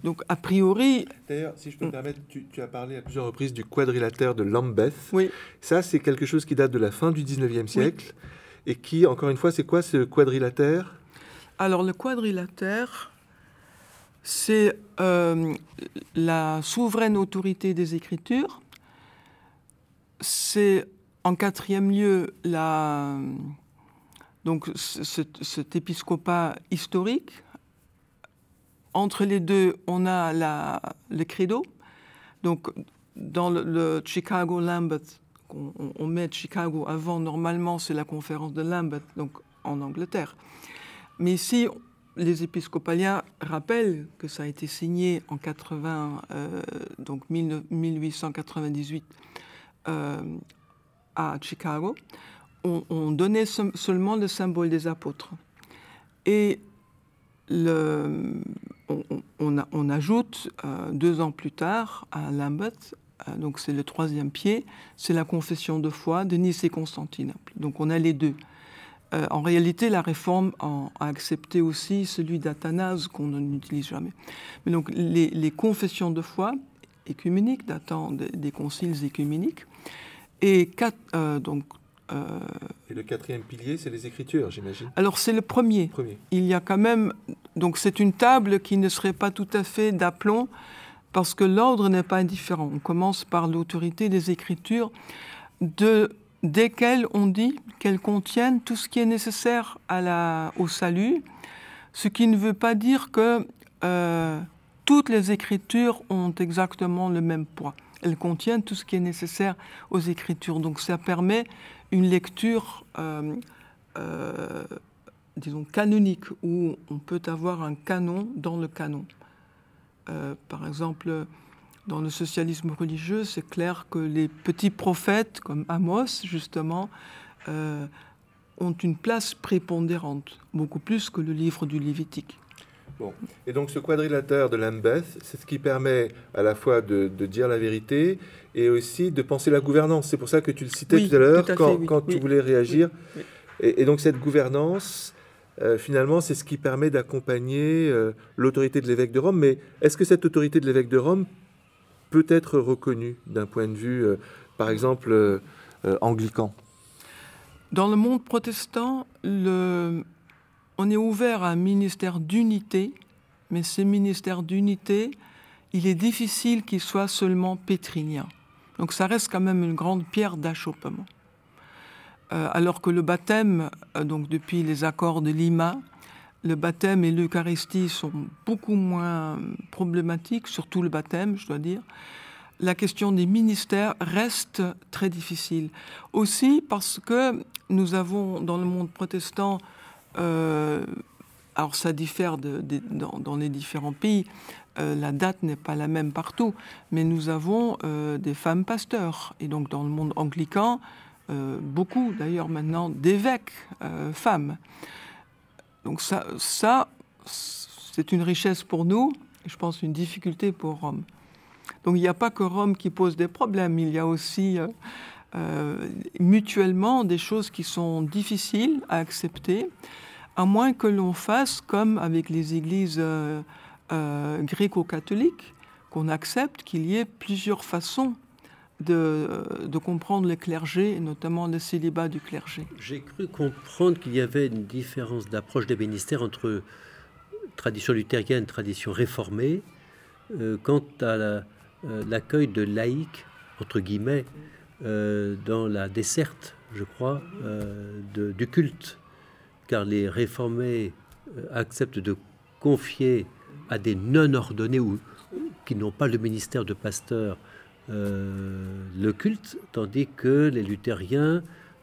Donc, a priori. D'ailleurs, si je peux me permettre, tu, as parlé à plusieurs reprises du quadrilatère de Lambeth. Oui. Ça, c'est quelque chose qui date de la fin du 19e siècle et qui, encore une fois, c'est quoi ce quadrilatère? Alors le quadrilatère, c'est euh, la souveraine autorité des Écritures. C'est en quatrième lieu la, donc cet épiscopat historique. Entre les deux, on a la, le credo. Donc dans le, le Chicago Lambeth, on, met Chicago avant, normalement, c'est la conférence de Lambeth, donc en Angleterre. Mais ici, les épiscopaliens rappellent que ça a été signé en 80, euh, 1898 euh, à Chicago. On, donnait seulement le symbole des apôtres. Et on, ajoute euh, deux ans plus tard à Lambeth donc c'est le troisième pied, c'est la confession de foi de Nice et Constantinople. Donc on a les deux. Euh, en réalité, la réforme a accepté aussi celui d'Athanase qu'on n'utilise jamais. Mais donc les, confessions de foi écuméniques datant des, conciles écuméniques et quatre, euh, donc et le quatrième pilier, c'est les Écritures, j'imagine. Alors c'est le premier. premier. Il y a quand même donc c'est une table qui ne serait pas tout à fait d'aplomb parce que l'ordre n'est pas indifférent. On commence par l'autorité des Écritures, de, desquelles on dit qu'elles contiennent tout ce qui est nécessaire au salut, ce qui ne veut pas dire que euh, toutes les Écritures ont exactement le même poids. Elles contiennent tout ce qui est nécessaire aux Écritures. Donc ça permet une lecture, euh, euh, disons, canonique, où on peut avoir un canon dans le canon. Euh, par exemple, dans le socialisme religieux, c'est clair que les petits prophètes, comme Amos, justement, euh, ont une place prépondérante, beaucoup plus que le livre du Lévitique. Bon. Et donc ce quadrilatère de Lambeth, c'est ce qui permet à la fois de, dire la vérité et aussi de penser la gouvernance. C'est pour ça que tu le citais tout à l'heure quand, tu voulais réagir. Et, et, donc cette gouvernance, euh, finalement, c'est ce qui permet d'accompagner euh, l'autorité de l'évêque de Rome. Mais est-ce que cette autorité de l'évêque de Rome peut être reconnue d'un point de vue, euh, par exemple, anglican? Dans le monde protestant, on est ouvert à un ministère d'unité, mais ces ministères d'unité, il est difficile qu'il soit seulement pétrinien. Donc ça reste quand même une grande pierre d'achoppement. Euh, alors que le baptême, euh, donc depuis les accords de Lima, le baptême et l'Eucharistie sont beaucoup moins problématiques, surtout le baptême, je dois dire. La question des ministères reste très difficile. Aussi parce que nous avons dans le monde protestant, euh, alors ça diffère dans, les différents pays, la date n'est pas la même partout, mais nous avons des femmes pasteurs. Et donc dans le monde anglican, beaucoup d'ailleurs maintenant d'évêques euh, femmes. Donc ça, c'est une richesse pour nous, je pense une difficulté pour Rome. Donc il n'y a pas que Rome qui pose des problèmes, il y a aussi euh, mutuellement des choses qui sont difficiles à accepter, à moins que l'on fasse comme avec les églises gréco-catholiques, qu'on accepte qu'il y ait plusieurs façons de, comprendre le clergé, notamment le célibat du clergé. J'ai cru comprendre qu'il y avait une différence d'approche des ministères entre tradition luthérienne et tradition réformée euh, quant à euh, l'accueil de laïcs, entre guillemets, euh, dans la desserte, je crois, du culte. Car les réformés acceptent de confier à des non-ordonnés ou qui n'ont pas le ministère de pasteur euh, le culte, tandis que les luthériens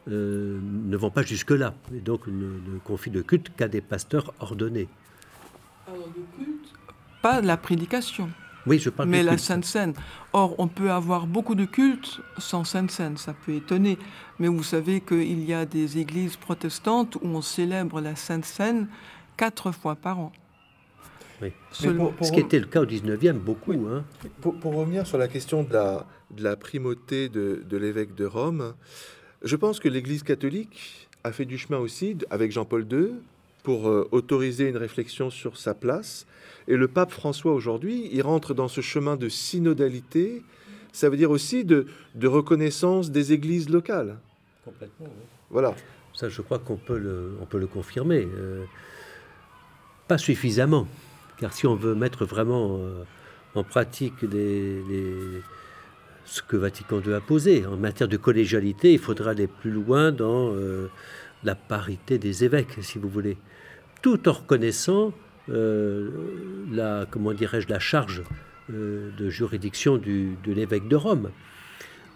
euh, ne vont pas jusque-là, et donc ne, confient le culte qu'à des pasteurs ordonnés. Alors, le culte, pas la prédication. Oui, je parle Mais la Sainte Seine. Or, on peut avoir beaucoup de cultes sans Sainte Seine, ça peut étonner. Mais vous savez qu'il y a des églises protestantes où on célèbre la Sainte Seine quatre fois par an. Ce qui était le cas au 19e, beaucoup. Hein. Pour, revenir sur la question de la, de la primauté de, de l'évêque de Rome, je pense que l'Église catholique a fait du chemin aussi avec Jean-Paul II pour euh, autoriser une réflexion sur sa place. Et le pape François aujourd'hui, il rentre dans ce chemin de synodalité. Ça veut dire aussi de, de reconnaissance des églises locales. Complètement. Oui. Voilà. Ça, je crois qu'on peut le, on peut le confirmer. Euh, pas suffisamment. Car si on veut mettre vraiment euh, en pratique ce que Vatican II a posé en matière de collégialité, il faudra aller plus loin dans euh, la parité des évêques, si vous voulez, tout en reconnaissant euh, la, comment dirais-je, la charge de juridiction de l'évêque de Rome.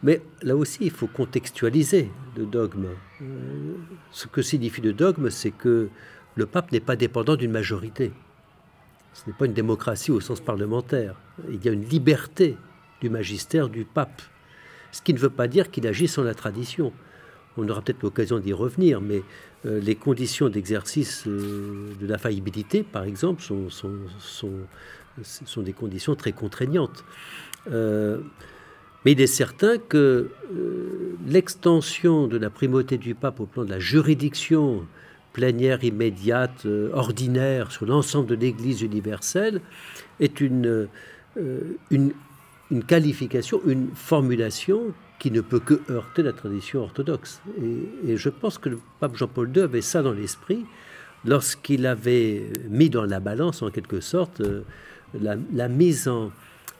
Mais là aussi, il faut contextualiser le dogme. ce que signifie le dogme, c'est que le pape n'est pas dépendant d'une majorité. Ce n'est pas une démocratie au sens parlementaire. Il y a une liberté du magistère du pape. Ce qui ne veut pas dire qu'il agit sans la tradition. On aura peut-être l'occasion d'y revenir, mais euh, les conditions d'exercice euh, de la faillibilité, par exemple, sont, des conditions très contraignantes. Euh, mais il est certain que l'extension de la primauté du pape au plan de la juridiction plénière immédiate, euh, ordinaire sur l'ensemble de l'Église universelle est une, euh, une, une, qualification, une formulation qui ne peut que heurter la tradition orthodoxe. Et, je pense que le pape Jean-Paul II avait ça dans l'esprit lorsqu'il avait mis dans la balance, en quelque sorte, euh, la, mise en,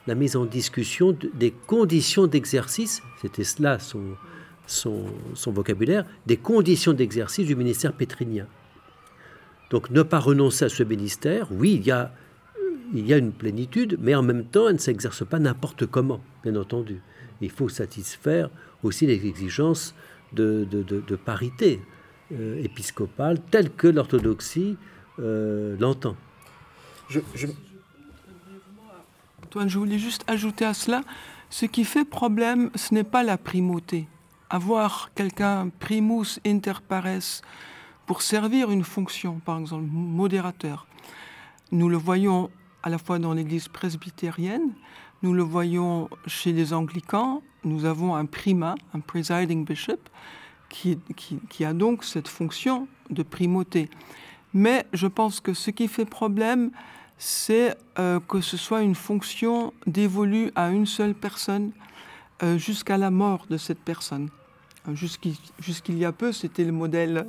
la mise en discussion des conditions d'exercice, c'était cela son, son, vocabulaire, des conditions d'exercice du ministère pétrinien. Donc ne pas renoncer à ce ministère, oui, il y a, il y a une plénitude, mais en même temps, elle ne s'exerce pas n'importe comment, bien entendu. Il faut satisfaire aussi les exigences de, parité euh, épiscopale telle que l'orthodoxie euh, l'entend. Je, je... Antoine, je voulais juste ajouter à cela, ce qui fait problème, ce n'est pas la primauté avoir quelqu'un primus inter pares pour servir une fonction, par exemple modérateur. Nous le voyons à la fois dans l'Église presbytérienne, nous le voyons chez les anglicans, nous avons un primat, un presiding bishop, qui, qui, a donc cette fonction de primauté. Mais je pense que ce qui fait problème, c'est euh, que ce soit une fonction dévolue à une seule personne euh, jusqu'à la mort de cette personne. Jusqu'il y a peu, c'était le modèle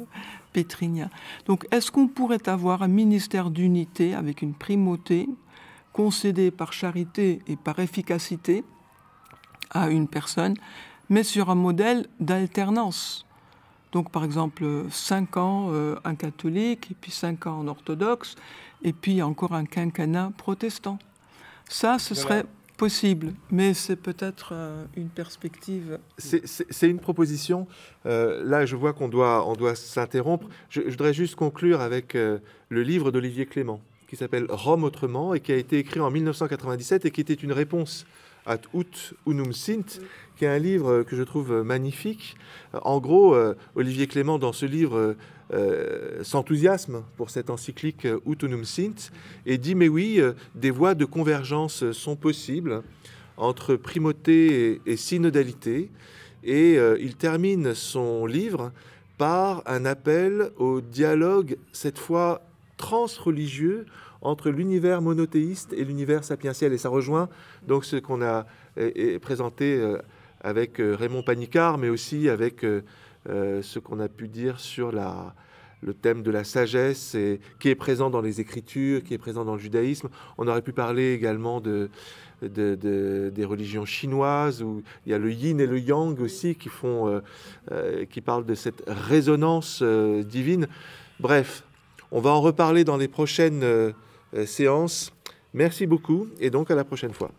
pétrinien. Donc, est-ce qu'on pourrait avoir un ministère d'unité avec une primauté concédé par charité et par efficacité à une personne, mais sur un modèle d'alternance? Donc, par exemple, 5 ans euh, un catholique, et puis 5 ans en orthodoxe, et puis encore un quinquennat protestant. Ça, ce serait possible, mais c'est peut-être euh, une perspective. C'est une proposition. Euh, là, je vois qu'on doit, on doit s'interrompre. Je, voudrais juste conclure avec le livre d'Olivier Clément, qui s'appelle Rome autrement, et qui a été écrit en 1997, et qui était une réponse à Ut Unum Sint, qui est un livre que je trouve magnifique. En gros, euh, Olivier Clément, dans ce livre, euh, s'enthousiasme pour cette encyclique Ut Unum Sint et dit Mais oui, euh, des voies de convergence sont possibles entre primauté et, synodalité. Et il termine son livre par un appel au dialogue, cette fois transreligieux, entre l'univers monothéiste et l'univers sapientiel. Et ça rejoint donc ce qu'on a présenté avec euh, Raymond Panicard, mais aussi avec euh, euh, ce qu'on a pu dire sur la, le thème de la sagesse, et, qui est présent dans les Écritures, qui est présent dans le judaïsme. On aurait pu parler également de, des religions chinoises, où il y a le yin et le yang aussi qui, font, qui parlent de cette résonance divine. Bref, on va en reparler dans les prochaines séances. Merci beaucoup et donc à la prochaine fois.